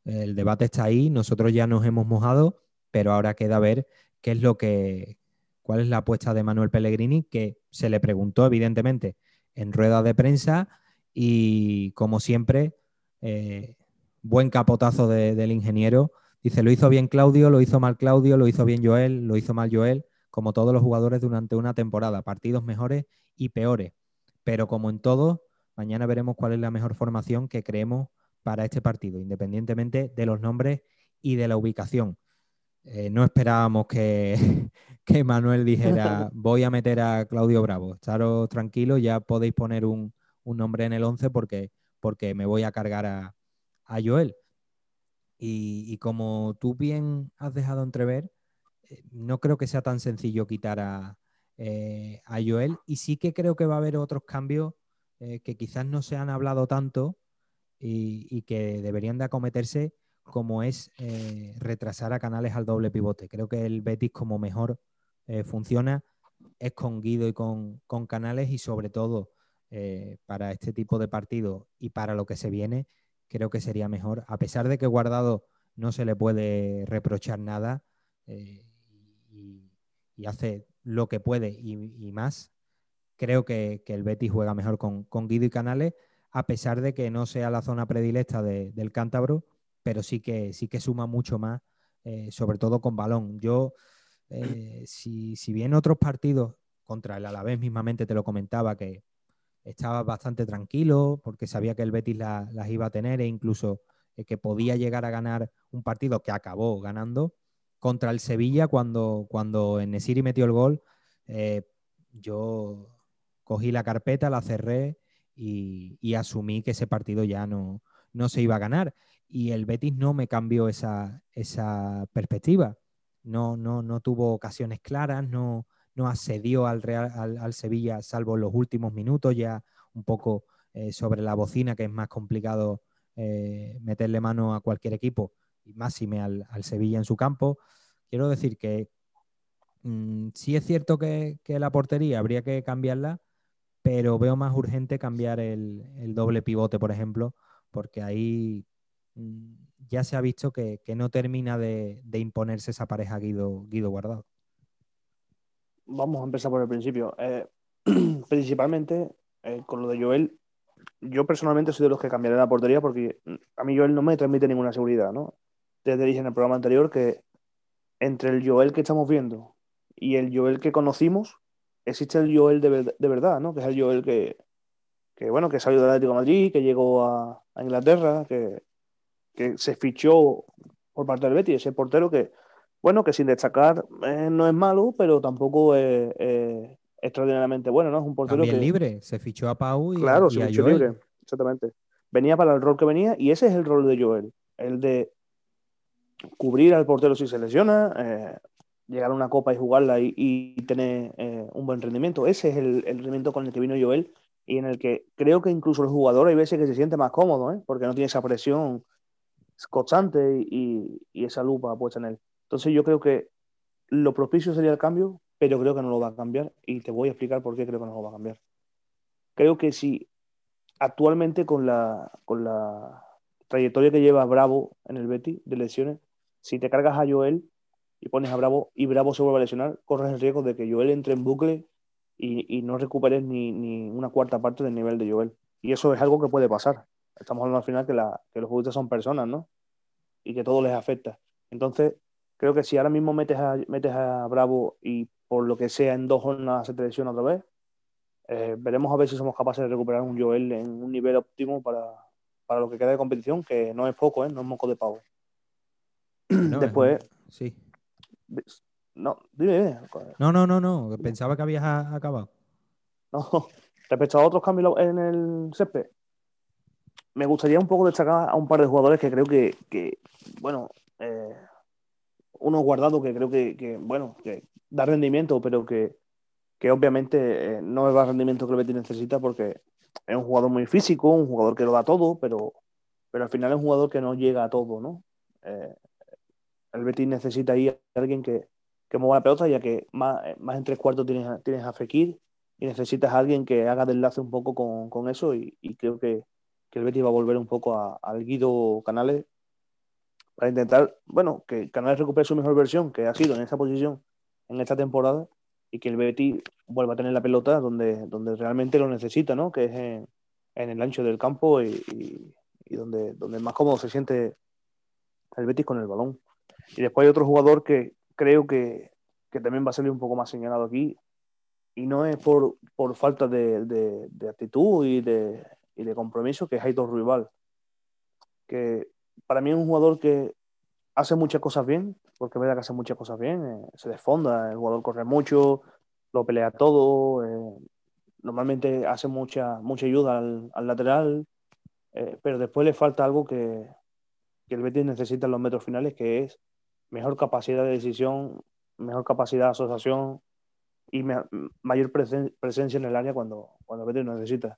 el debate está ahí, nosotros ya nos hemos mojado, pero ahora queda ver qué es lo que, cuál es la apuesta de Manuel Pellegrini, que se le preguntó evidentemente en rueda de prensa y como siempre, eh, buen capotazo del ingeniero. Dice, lo hizo bien Claudio, lo hizo mal Claudio, lo hizo bien Joel, lo hizo mal Joel, como todos los jugadores durante una temporada, partidos mejores y peores. Pero como en todo, mañana veremos cuál es la mejor formación que creemos para este partido, independientemente de los nombres y de la ubicación. Eh, no esperábamos que, que, Manuel dijera voy a meter a Claudio Bravo. Estaros tranquilos, ya podéis poner un, nombre en el 11 porque, porque me voy a cargar a, Joel. Y, como tú bien has dejado entrever, eh, no creo que sea tan sencillo quitar a, eh, a Joel. Y sí que creo que va a haber otros cambios que quizás no se han hablado tanto y, que deberían de acometerse como es eh, retrasar a Canales al doble pivote. Creo que el Betis como mejor eh, funciona es con Guido y con, Canales y sobre todo eh, para este tipo de partido y para lo que se viene, creo que sería mejor. A pesar de que Guardado no se le puede reprochar nada y, hace lo que puede y, más, creo que, el Betis juega mejor con, Guido y Canales, a pesar de que no sea la zona predilecta del cántabro pero sí que, sí que suma mucho más, eh, sobre todo con balón. Yo, eh, si, si, bien otros partidos, contra el Alavés mismamente te lo comentaba, que estaba bastante tranquilo porque sabía que el Betis las iba a tener e incluso eh, que podía llegar a ganar un partido que acabó ganando. Contra el Sevilla, cuando, cuando Nesiri metió el gol, yo cogí la carpeta, la cerré y, asumí que ese partido ya no, no se iba a ganar y el Betis no me cambió esa, perspectiva. No, no, no tuvo ocasiones claras, no, no asedió al, Real, al, Sevilla, salvo los últimos minutos, ya un poco eh, sobre la bocina, que es más complicado eh, meterle mano a cualquier equipo, y máxime al, al Sevilla en su campo. Quiero decir que mm, sí es cierto que, la portería habría que cambiarla, pero veo más urgente cambiar el, el doble pivote, por ejemplo, porque ahí Mm, ya se ha visto que, no termina de, imponerse esa pareja Guido, Guido Guardado. Vamos a empezar por el principio. Eh, principalmente eh, con lo de Joel, yo personalmente soy de los que cambiaré la portería porque a mí Joel no me transmite ninguna seguridad, ¿no? Te dije en el programa anterior que entre el Joel que estamos viendo y el Joel que conocimos, existe el Joel de, verdad, ¿no? Que es el Joel que, bueno, que salió del Atlético de Madrid, que llegó a Inglaterra, que, que se fichó por parte del Betis, ese portero que, bueno, que sin destacar eh, no es malo, pero tampoco es, extraordinariamente bueno, ¿no? Es un portero También libre, se fichó a Pau y, claro, se fichó libre, exactamente. Venía para el rol que venía y ese es el rol de Joel, el de cubrir al portero si se lesiona, eh, llegar a una copa y jugarla y, tener eh, un buen rendimiento. Ese es el, rendimiento con el que vino Joel y en el que creo que incluso el jugador hay veces que se siente más cómodo, ¿eh? porque no tiene esa presión constante y, esa lupa puesta en él. Entonces yo creo que lo propicio sería el cambio, pero creo que no lo va a cambiar y te voy a explicar por qué creo que no lo va a cambiar. Creo que si actualmente con la, con la trayectoria que lleva Bravo en el Betty de lesiones, si te cargas a Joel y pones a Bravo y Bravo se vuelve a lesionar, corres el riesgo de que Joel entre en bucle y, no recuperes ni, ni, una cuarta parte del nivel de Joel. Y eso es algo que puede pasar estamos hablando al final que, los futbolistas son personas, ¿no? Y que todo les afecta. Entonces, creo que si ahora mismo metes a, metes a Bravo y por lo que sea en dos jornadas se te lesiona otra vez, eh, veremos a ver si somos capaces de recuperar un Joel en un nivel óptimo para, lo que queda de competición, que no es poco, ¿eh? No es moco de pavo. Después... Sí. No, dime, No, no, no, no. Pensaba que habías acabado. No, respecto a otros cambios en el césped, me gustaría un poco destacar a un par de jugadores que creo que, bueno, eh, uno guardado que creo que, bueno, que da rendimiento, pero que, obviamente eh, no es el rendimiento que el Betis necesita porque es un jugador muy físico, un jugador que lo da todo, pero, pero al final es un jugador que no llega a todo, ¿no? Eh, el Betis necesita ahí a alguien que, que mueva la pelota, ya que más, más en tres cuartos tienes, tienes a Fekir y necesitas a alguien que haga de enlace un poco con, eso y creo que, que el Betis va a volver un poco al Guido Canales para intentar, bueno, que Canales recupere su mejor versión, que ha sido en esa posición en esta temporada, y que el Betis vuelva a tener la pelota donde, donde realmente lo necesita, ¿no? Que es en, el ancho del campo y, donde, donde más cómodo se siente el Betis con el balón. Y después hay otro jugador que creo que, también va a salir un poco más señalado aquí, y no es por, falta de, actitud y de, de, compromiso, que es Aitor Rival, que para mí es un jugador que hace muchas cosas bien, porque es verdad que hace muchas cosas bien, eh, se desfonda, el jugador corre mucho, lo pelea todo, eh, normalmente hace mucha, mucha ayuda al, lateral, eh, pero después le falta algo que, que el Betis necesita en los metros finales, que es mejor capacidad de decisión, mejor capacidad de asociación y mayor presencia en el área cuando, cuando el Betis necesita.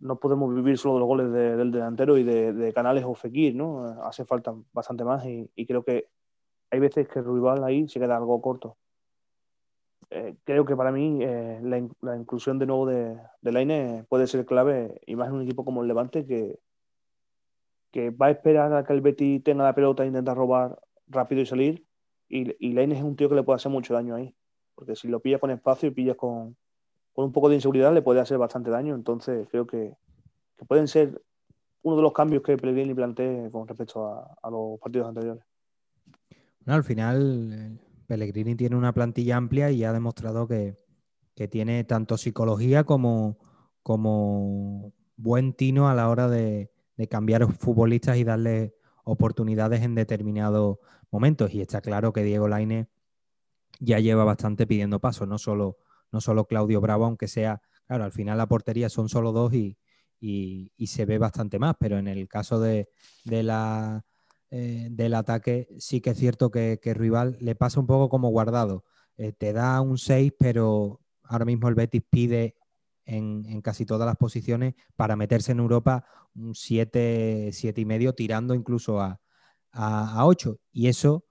No podemos vivir solo de los goles del delantero y de, Canales o Fekir, ¿no? Hace falta bastante más y, creo que hay veces que Ruibal ahí se queda algo corto. Eh, creo que para mí eh, la, inclusión de nuevo de, de Laine puede ser clave, y más en un equipo como el Levante que, que va a esperar a que el Betty tenga la pelota e intenta robar rápido y salir. Y, y es un tío que le puede hacer mucho daño ahí. Porque si lo pilla con espacio y pillas con, un poco de inseguridad, le puede hacer bastante daño. Entonces creo que, pueden ser uno de los cambios que Pellegrini plantee con respecto a, los partidos anteriores. al final, Pellegrini tiene una plantilla amplia y ha demostrado que, tiene tanto psicología como, como buen tino a la hora de, de cambiar futbolistas y darle oportunidades en determinados momentos. Y está claro que Diego Laine ya lleva bastante pidiendo paso, no solo, no solo Claudio Bravo, aunque sea, claro, al final la portería son solo dos y, se ve bastante más, pero en el caso de, la, eh, del ataque sí que es cierto que, que Rival le pasa un poco como guardado. Eh, te da un 6, pero ahora mismo el Betis pide en, casi todas las posiciones para meterse en Europa un 7, 7 y medio, tirando incluso a, a, 8. Y eso,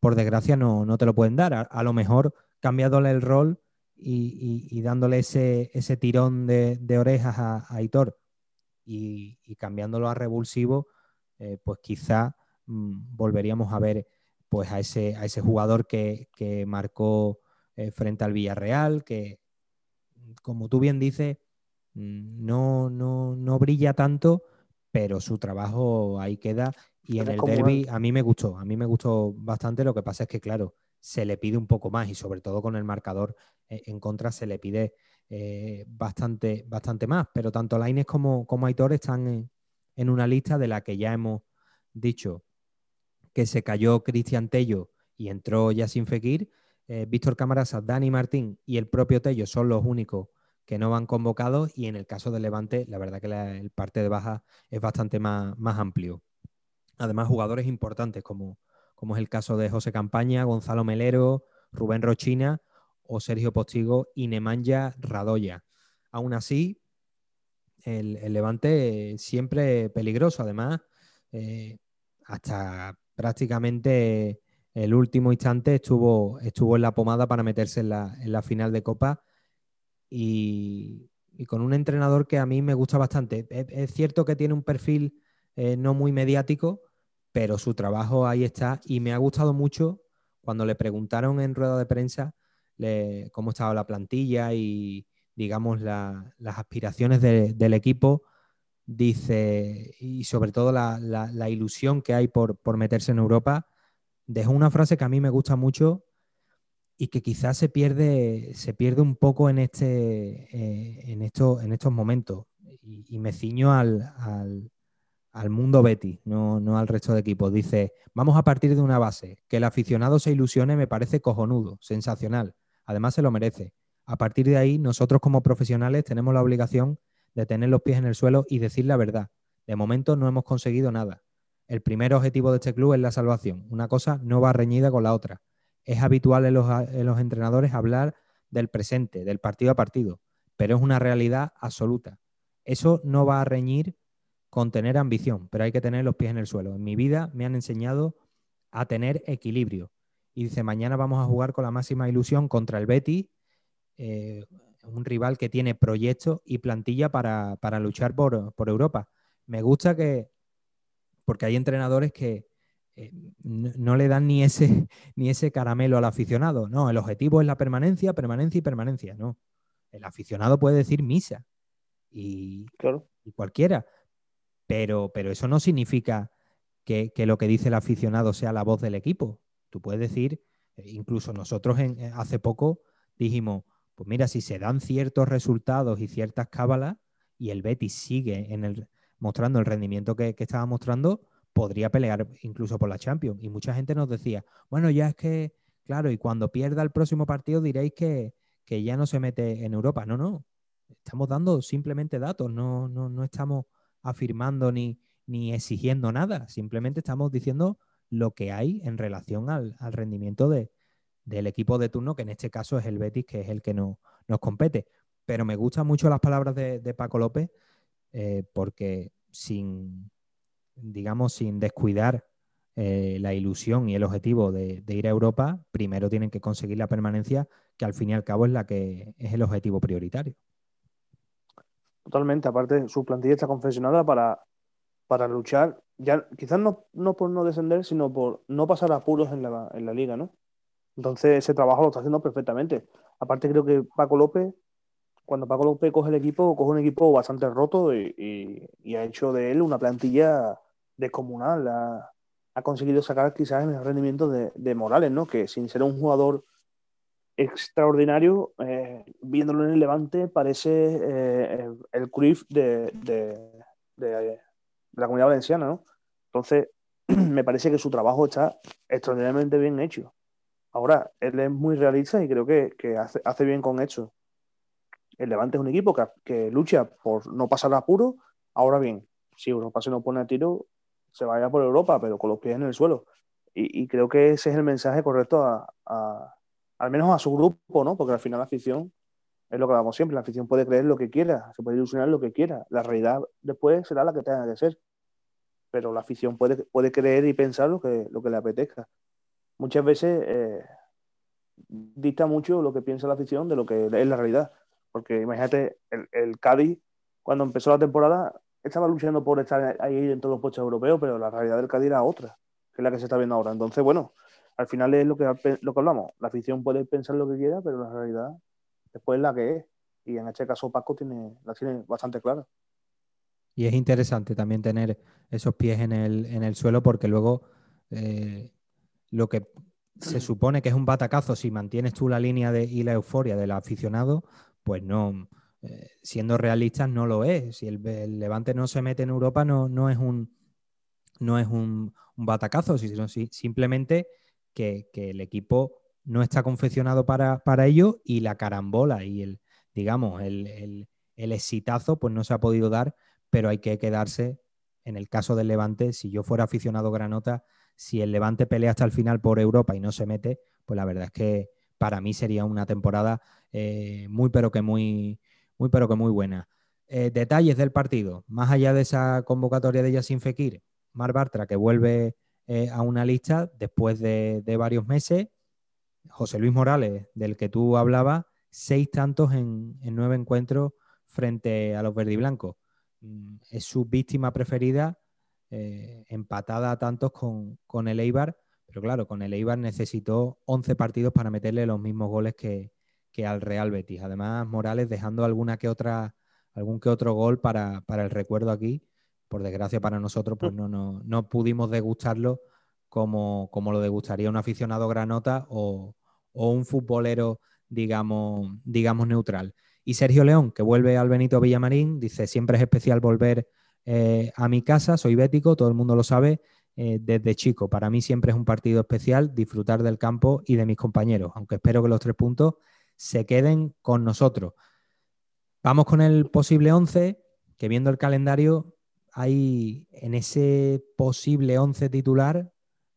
por desgracia, no, no te lo pueden dar. A, lo mejor cambiándole el rol y, dándole ese, ese tirón de, orejas a, a Hitor y, cambiándolo a revulsivo, eh, pues quizá mm, volveríamos a ver pues a ese, a ese jugador que, marcó eh, frente al Villarreal, que, como tú bien dices, mm, no, no, no brilla tanto, pero su trabajo ahí queda. Y en el derby a mí me gustó, a mí me gustó bastante. Lo que pasa es que, claro, se le pide un poco más y sobre todo con el marcador eh, en contra se le pide eh, bastante, bastante más. Pero tanto Laines como, como Aitor están en, una lista de la que ya hemos dicho que se cayó Cristian Tello y entró sin Fekir eh, Víctor Camarasa, Dani Martín y el propio Tello son los únicos que no van convocados y en el caso de Levante, la verdad que el parte de baja es bastante más, más amplio. Además, jugadores importantes como, como es el caso de José Campaña, Gonzalo Melero, Rubén Rochina o Sergio Postigo y Nemanja Radoya. Aún así, el, Levante siempre peligroso. Además, eh, hasta prácticamente el último instante estuvo, estuvo en la pomada para meterse en la, final de Copa. Y, con un entrenador que a mí me gusta bastante. Es, cierto que tiene un perfil eh, no muy mediático, pero su trabajo ahí está. Y me ha gustado mucho cuando le preguntaron en rueda de prensa cómo estaba la plantilla y digamos las aspiraciones del equipo. Dice, y sobre todo la, ilusión que hay por, por, meterse en Europa, dejó una frase que a mí me gusta mucho y que quizás se pierde, se pierde un poco en, este, eh, en, en estos momentos. Y, me ciño al, al, mundo Betty, no, no, al resto de equipos. Dice, vamos a partir de una base, que el aficionado se ilusione me parece cojonudo, sensacional, además se lo merece. A partir de ahí, nosotros como profesionales tenemos la obligación de tener los pies en el suelo y decir la verdad. De momento no hemos conseguido nada. El primer objetivo de este club es la salvación. Una cosa no va reñida con la otra. Es habitual en los, entrenadores hablar del presente, del partido a partido, pero es una realidad absoluta. Eso no va a reñir con tener ambición, pero hay que tener los pies en el suelo. En mi vida me han enseñado a tener equilibrio. Y dice, mañana vamos a jugar con la máxima ilusión contra el Betty, eh, un rival que tiene proyectos y plantilla para, luchar por, por, Europa. Me gusta que, porque hay entrenadores que eh, no, le dan ni ese, ni ese caramelo al aficionado. No, el objetivo es la permanencia, permanencia y permanencia. No, el aficionado puede decir misa y, y cualquiera, pero, pero eso no significa que, lo que dice el aficionado sea la voz del equipo. Tú puedes decir, eh, incluso nosotros en, eh, hace poco dijimos, pues mira, si se dan ciertos resultados y ciertas cábalas y el Betis sigue en el, mostrando el rendimiento que, estaba mostrando, podría pelear incluso por la Champions. Y mucha gente nos decía, bueno, ya es que, claro, y cuando pierda el próximo partido diréis que, que ya no se mete en Europa. No, no, estamos dando simplemente datos, no, no, no estamos afirmando ni, ni exigiendo nada, simplemente estamos diciendo lo que hay en relación al, rendimiento de, del equipo de turno, que en este caso es el Betis, que es el que no, nos compete. Pero me gustan mucho las palabras de, Paco López, eh, porque sin, digamos, sin descuidar eh, la ilusión y el objetivo de, ir a Europa, primero tienen que conseguir la permanencia, que al fin y al cabo es la que es el objetivo prioritario. Totalmente, aparte su plantilla está confeccionada para, para luchar, ya quizás no, no por no descender, sino por no pasar apuros en la, en la liga, ¿no? Entonces ese trabajo lo está haciendo perfectamente. Aparte creo que Paco López, cuando Paco López coge el equipo, coge un equipo bastante roto y, ha hecho de él una plantilla descomunal. Ha, ha conseguido sacar quizás el rendimiento de, Morales, ¿no? Que sin ser un jugador extraordinario. Eh, viéndolo en el Levante, parece eh, el Cruyff de, de, la comunidad valenciana, ¿no? Entonces, me parece que su trabajo está extraordinariamente bien hecho. Ahora, él es muy realista y creo que, hace, bien con eso. El Levante es un equipo que, lucha por no pasar apuro. Ahora bien, si Europa se nos pone a tiro, se vaya por Europa, pero con los pies en el suelo. Y, creo que ese es el mensaje correcto a, al menos a su grupo, ¿no? Porque al final la afición es lo que hablamos siempre, la afición puede creer lo que quiera, se puede ilusionar lo que quiera, la realidad después será la que tenga que ser, pero la afición puede, puede creer y pensar lo que, lo que le apetezca. Muchas veces eh, dicta mucho lo que piensa la afición de lo que es la realidad, porque imagínate, el, el Cádiz, cuando empezó la temporada, estaba luchando por estar ahí en todos los puestos europeos, pero la realidad del Cádiz era otra, que es la que se está viendo ahora. Entonces, bueno, al final es lo que, lo que hablamos. La afición puede pensar lo que quiera, pero la realidad después es la que es. Y en este caso Paco tiene, la tiene bastante clara. Y es interesante también tener esos pies en el, en el suelo porque luego eh, lo que se supone que es un batacazo si mantienes tú la línea de, y la euforia del aficionado, pues no, eh, siendo realistas no lo es. Si el, Levante no se mete en Europa no, no es un no es un, batacazo, sino simplemente que, el equipo no está confeccionado para, ello y la carambola y el, digamos, el, el, exitazo pues no se ha podido dar, pero hay que quedarse en el caso del Levante, si yo fuera aficionado granota, si el Levante pelea hasta el final por Europa y no se mete, pues la verdad es que para mí sería una temporada eh, muy pero que muy, muy pero que muy buena. Eh, detalles del partido, más allá de esa convocatoria de Yacine Fekir, Mar Bartra que vuelve eh, a una lista después de, varios meses. José Luis Morales, del que tú hablabas, seis tantos en, nueve encuentros frente a los verdiblancos. Mm, es su víctima preferida, empatada a tantos con, el Eibar, pero claro, con el Eibar necesitó 11 partidos para meterle los mismos goles que, al Real Betis. Además, Morales dejando alguna que otra, algún que otro gol para, para el recuerdo aquí por desgracia para nosotros, pues no, no, pudimos degustarlo como, como, lo degustaría un aficionado granota o, un futbolero, digamos, digamos, neutral. Y Sergio León, que vuelve al Benito Villamarín, dice, siempre es especial volver eh, a mi casa, soy bético, todo el mundo lo sabe, eh, desde chico. Para mí siempre es un partido especial disfrutar del campo y de mis compañeros, aunque espero que los tres puntos se queden con nosotros. Vamos con el posible 11, que viendo el calendario hay en ese posible 11 titular,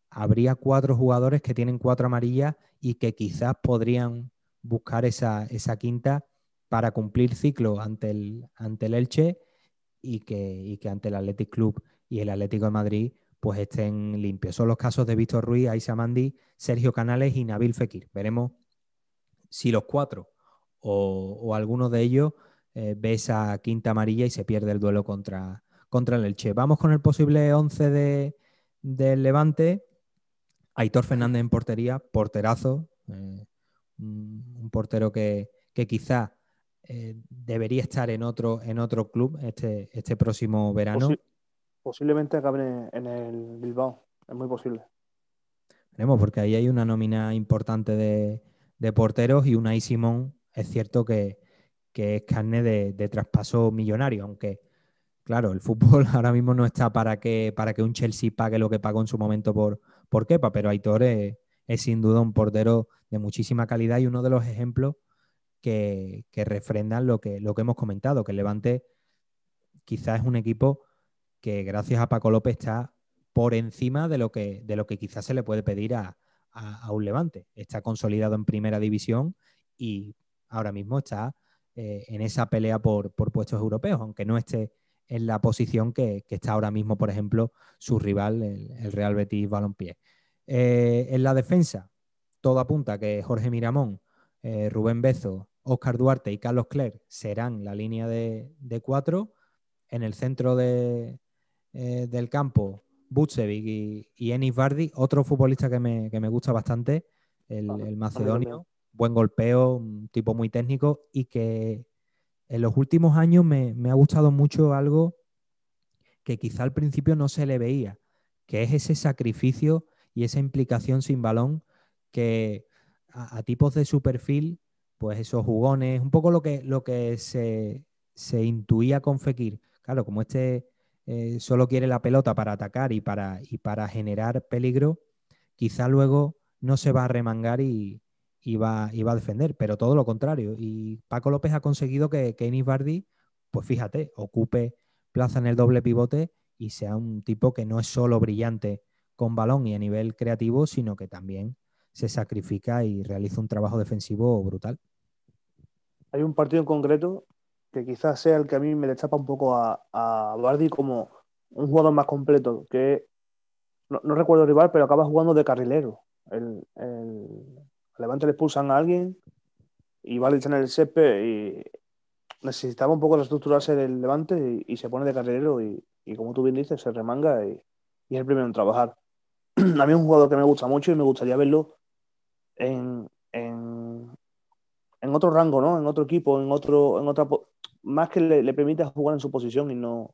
habría cuatro jugadores que tienen cuatro amarillas y que quizás podrían buscar esa, esa quinta para cumplir ciclo ante el, ante el Elche y que, que ante el Athletic Club y el Atlético de Madrid pues estén limpios. Son los casos de Víctor Ruiz, Aisa Mandi, Sergio Canales y Nabil Fekir. Veremos si los cuatro o, alguno de ellos eh, ve esa quinta amarilla y se pierde el duelo contra, contra el Elche. Vamos con el posible 11 de, del Levante. Aitor Fernández en portería, porterazo, eh, un portero que, que quizá eh, debería estar en otro, en otro club este, este próximo verano. Posiblemente acaben en el Bilbao, es muy posible. Veremos, porque ahí hay una nómina importante de, porteros y una Simón es cierto que, es carne de, traspaso millonario, aunque claro, el fútbol ahora mismo no está para que, para que un Chelsea pague lo que pagó en su momento por, por Kepa, pero Aitor es, sin duda un portero de muchísima calidad y uno de los ejemplos que, refrendan lo que, lo que hemos comentado, que Levante quizás es un equipo que gracias a Paco López está por encima de lo que, de lo que quizás se le puede pedir a, un Levante. Está consolidado en primera división y ahora mismo está eh, en esa pelea por, puestos europeos, aunque no esté en la posición que, está ahora mismo, por ejemplo, su rival, el, Real Betis Balompié. Eh, en la defensa, todo apunta que Jorge Miramón, eh, Rubén Bezo, Oscar Duarte y Carlos Clerc serán la línea de, cuatro. En el centro del campo, Butsevic y, y, Enis Bardi, otro futbolista que me, gusta bastante, el, macedonio, buen golpeo, un tipo muy técnico y que en los últimos años me, ha gustado mucho algo que quizá al principio no se le veía, que es ese sacrificio y esa implicación sin balón que a, tipos de su perfil, pues esos jugones, un poco lo que, lo que se, se intuía con Fekir. Claro, como este eh, solo quiere la pelota para atacar y para, y para generar peligro, quizá luego no se va a remangar y, va, a defender, pero todo lo contrario. Y Paco López ha conseguido que, que Bardi, pues fíjate, ocupe plaza en el doble pivote y sea un tipo que no es solo brillante con balón y a nivel creativo, sino que también se sacrifica y realiza un trabajo defensivo brutal. Hay un partido en concreto que quizás sea el que a mí me le chapa un poco a, a Bardi como un jugador más completo, que no, recuerdo el rival, pero acaba jugando de carrilero. El, el Levante le expulsan a alguien y Bardi está en el sepe y necesitaba un poco reestructurarse del Levante y, se pone de carrilero y, como tú bien dices, se remanga y, y es el primero en trabajar. a mí es un jugador que me gusta mucho y me gustaría verlo en, en otro rango, ¿no? En otro equipo, en otro, en otra más que le, le permita jugar en su posición y no,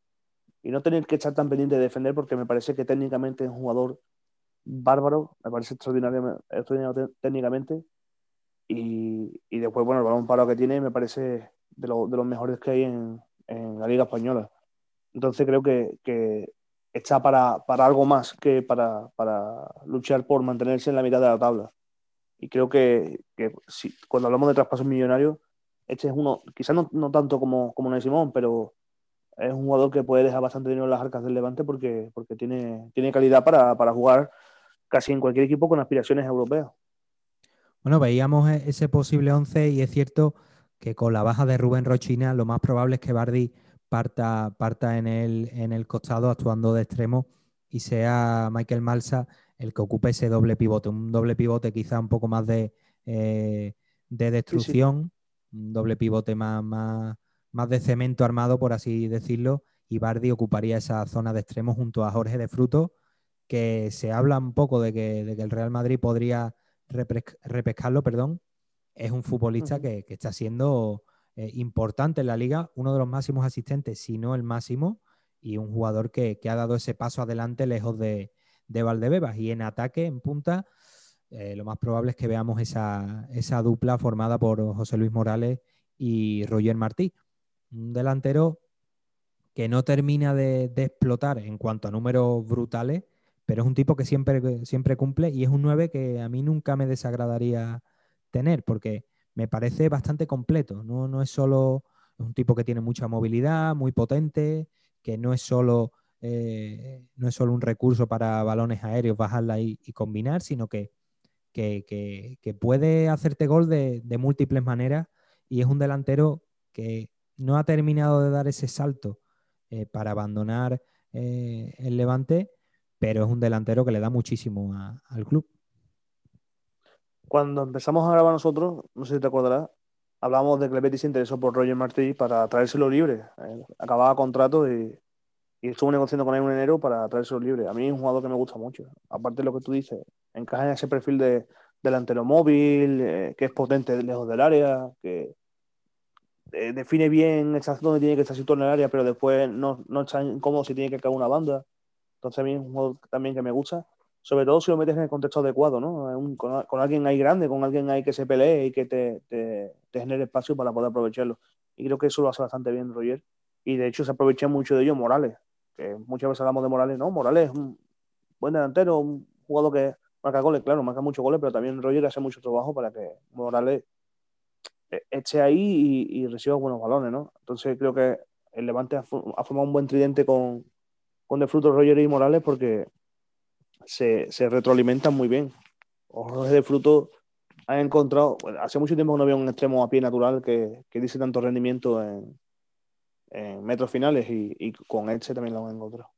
y no tener que estar tan pendiente de defender, porque me parece que técnicamente es un jugador bárbaro, me parece extraordinario, técnicamente. Y, y, después, bueno, el balón parado que tiene me parece de, de los mejores que hay en, en, la Liga Española. Entonces creo que, que está para, para, algo más que para, para, luchar por mantenerse en la mitad de la tabla. Y creo que, que cuando hablamos de traspasos millonarios, este es uno, quizás no, no, tanto como, como Simón, pero es un jugador que puede dejar bastante dinero en las arcas del Levante porque, porque tiene, tiene calidad para, para jugar casi en cualquier equipo con aspiraciones europeas. Bueno, veíamos e-, ese posible 11 y es cierto que con la baja de Rubén Rochina lo más probable es que Bardi parta, parta en, el, en el costado actuando de extremo y sea Michael Malsa el que ocupe ese doble pivote, un doble pivote quizá un poco más de, eh, de destrucción un doble pivote más, más, de cemento armado, por así decirlo, y Bardi ocuparía esa zona de extremo junto a Jorge de Fruto, que se habla un poco de que, el Real Madrid podría repescarlo, perdón. Es un futbolista que, está siendo eh, importante en la liga, uno de los máximos asistentes, si no el máximo, y un jugador que, ha dado ese paso adelante lejos de, de Valdebebas. Y en ataque, en punta, eh, lo más probable es que veamos esa, dupla formada por José Luis Morales y Roger Martí. Un delantero que no termina de, explotar en cuanto a números brutales, pero es un tipo que siempre, siempre cumple y es un 9 que a mí nunca me desagradaría tener porque me parece bastante completo. No, es solo un tipo que tiene mucha movilidad, muy potente, que no es solo, eh, no es solo un recurso para balones aéreos, bajarla y combinar, sino que que, puede hacerte gol de, múltiples maneras y es un delantero que no ha terminado de dar ese salto eh, para abandonar eh, el Levante, pero es un delantero que le da muchísimo al club. Cuando empezamos a grabar nosotros, no sé si te acordarás, hablábamos de que el se interesó por Roger Martí para traérselo libre. acababa contrato y, y estuvo negociando con él en enero para traérselo libre. A mí es un jugador que me gusta mucho. Aparte de lo que tú dices, encaja en ese perfil de delantero móvil, eh, que es potente lejos del área, que eh, define bien donde tiene que estar situado en el área, pero después no, no está incómodo si tiene que caer una banda. Entonces a mí es un juego también que me gusta, sobre todo si lo metes en el contexto adecuado, ¿no? con, alguien ahí grande, con alguien ahí que se pelee y que te, te, te, genere espacio para poder aprovecharlo. Y creo que eso lo hace bastante bien Roger. Y de hecho se aprovecha mucho de ello Morales, que muchas veces hablamos de Morales, no, Morales es un buen delantero, un jugador que marca goles, claro, marca muchos goles, pero también Roger hace mucho trabajo para que Morales eh, esté ahí y, reciba buenos balones, ¿no? Entonces creo que el Levante ha, formado un buen tridente con, con De Fruto, Roger y Morales porque se, se retroalimentan muy bien. Ojos de Fruto ha encontrado, hace mucho tiempo que no había un extremo a pie natural que, que dice tanto rendimiento en, en metros finales y, con Elche también lo han encontrado.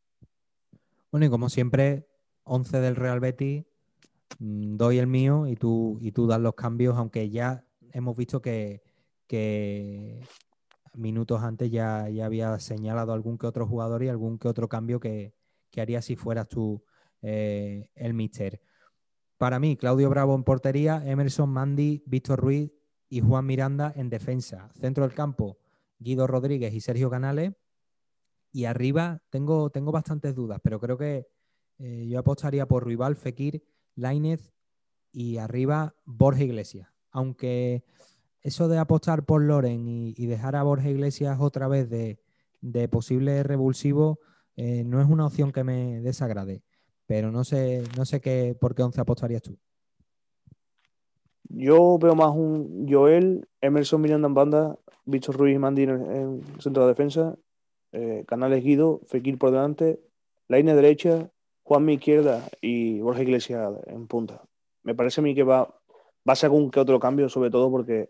Bueno, y como siempre, 11 del Real Betis, mm, doy el mío y tú, y tú das los cambios, aunque ya hemos visto que, minutos antes ya, ya, había señalado algún que otro jugador y algún que otro cambio que, haría si fueras tú eh, el mister. Para mí, Claudio Bravo en portería, Emerson Mandy, Víctor Ruiz y Juan Miranda en defensa. Centro del campo, Guido Rodríguez y Sergio Canales. Y arriba tengo, tengo bastantes dudas, pero creo que eh, yo apostaría por Rival, Fekir, Lainez y arriba Borja Iglesias aunque eso de apostar por Loren y, dejar a Borja Iglesias otra vez de, posible revulsivo eh, no es una opción que me desagrade. Pero no sé, no sé qué, por qué once apostarías tú. Yo veo más un Joel, Emerson Miranda en banda, Víctor Ruiz y Mandy en, centro de defensa, eh, Canales Guido, Fekir por delante, la línea derecha, Juanmi izquierda y Borja Iglesias en punta. Me parece a mí que va va a ser algún que otro cambio, sobre todo porque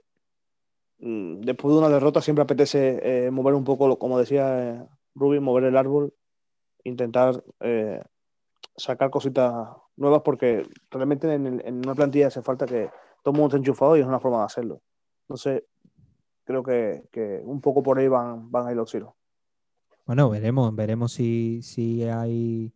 mm, después de una derrota siempre apetece eh, mover un poco, como decía eh, mover el árbol, intentar eh, sacar cositas nuevas porque realmente en, una plantilla hace falta que todo el mundo esté enchufado y es una forma de hacerlo. Entonces, creo que, un poco por ahí van, van a ir los tiros. Bueno, veremos, veremos si, si, hay,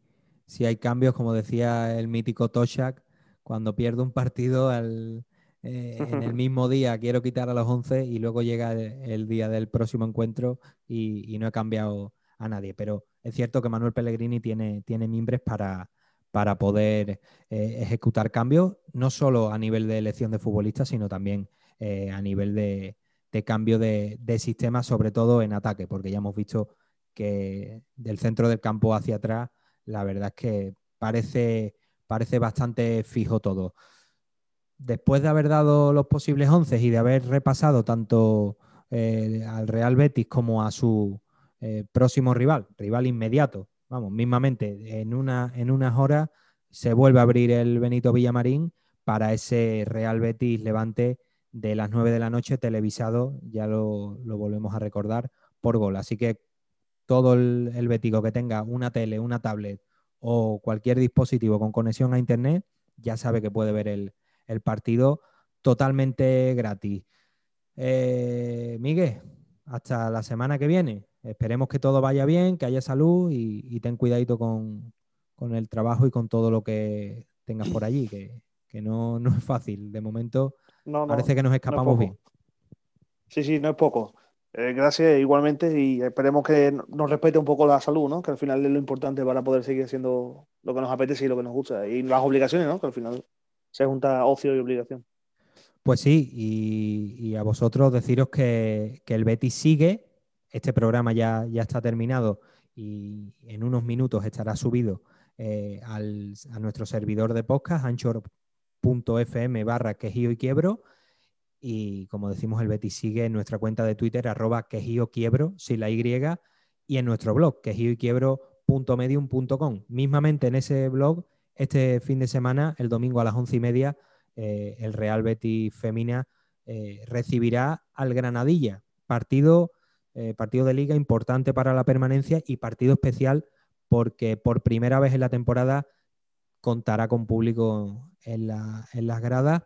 si hay cambios, como decía el mítico Toshak, cuando pierde un partido al, eh, en el mismo día quiero quitar a los 11 y luego llega el, día del próximo encuentro y, no he cambiado a nadie. Pero es cierto que Manuel Pellegrini tiene, tiene mimbres para, para poder eh, ejecutar cambios, no solo a nivel de elección de futbolistas, sino también eh, a nivel de, cambio de, sistema, sobre todo en ataque, porque ya hemos visto que del centro del campo hacia atrás, la verdad es que parece, parece bastante fijo todo. Después de haber dado los posibles once y de haber repasado tanto eh, al Real Betis como a su próximo rival, rival inmediato, vamos, mismamente, en, una, en unas horas se vuelve a abrir el Benito Villamarín para ese Real Betis Levante de las 9 de la noche televisado, ya lo, volvemos a recordar, por gol. Así que todo el, el Betico que tenga una tele, una tablet o cualquier dispositivo con conexión a Internet, ya sabe que puede ver el, partido totalmente gratis. Eh, Miguel, hasta la semana que viene. Esperemos que todo vaya bien, que haya salud y, ten cuidadito con, el trabajo y con todo lo que tengas por allí, que, no, es fácil. De momento parece que nos escapamos bien. Sí, sí, no es poco. Eh, gracias igualmente y esperemos que nos respete un poco la salud, ¿no? Que al final es lo importante para poder seguir haciendo lo que nos apetece y lo que nos gusta. Y las obligaciones, ¿no? Que al final se junta ocio y obligación. Pues sí, y, a vosotros deciros que, el Betis sigue, este programa ya, ya está terminado y en unos minutos estará subido eh, a nuestro servidor de podcast, anchor.fm barra quejío y quiebro. Y como decimos, el Betis sigue en nuestra cuenta de Twitter, arroba quejío quiebro, sin la Y, y en nuestro blog, quejío y quiebro.medium.com. Mismamente en ese blog este fin de semana, el domingo a las once y media, eh, el Real Betis Femina eh, recibirá al Granadilla. Partido, eh, partido de liga importante para la permanencia y partido especial porque por primera vez en la temporada contará con público en, las gradas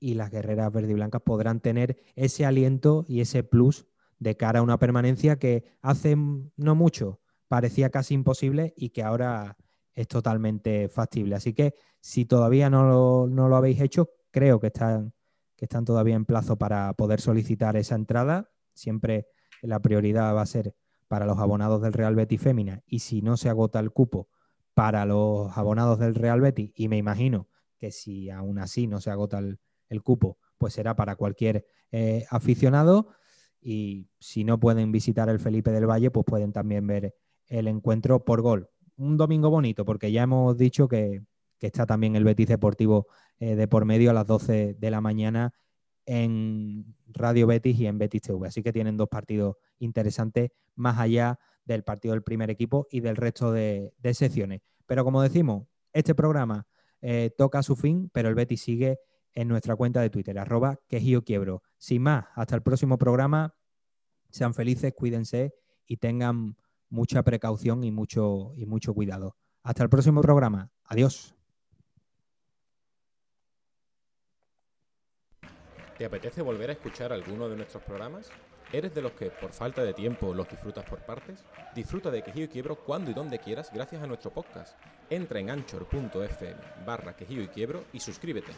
y las guerreras verde y blancas podrán tener ese aliento y ese plus de cara a una permanencia que hace no mucho parecía casi imposible y que ahora es totalmente factible. Así que si todavía no lo, habéis hecho, creo que están, que están todavía en plazo para poder solicitar esa entrada siempre la prioridad va a ser para los abonados del Real Betis Fémina y si no se agota el cupo para los abonados del Real Betis y me imagino que si aún así no se agota el, cupo, pues será para cualquier eh, aficionado y si no pueden visitar el Felipe del Valle, pues pueden también ver el encuentro por gol. Un domingo bonito porque ya hemos dicho que, está también el Betis Deportivo eh, de por medio a las 12 de la mañana en Radio Betis y en Betis TV. Así que tienen dos partidos interesantes más allá del partido del primer equipo y del resto de, secciones. Pero como decimos, este programa eh, toca su fin, pero el Betis sigue en nuestra cuenta de Twitter, arroba quejío quiebro. Sin más, hasta el próximo programa. Sean felices, cuídense y tengan mucha precaución y mucho, y mucho cuidado. Hasta el próximo programa. Adiós. ¿Te apetece volver a escuchar alguno de nuestros programas? ¿Eres de los que por falta de tiempo los disfrutas por partes? Disfruta de Quejío y Quiebro cuando y donde quieras gracias a nuestro podcast. Entra en anchor.fm barra Quejío y Quiebro y suscríbete.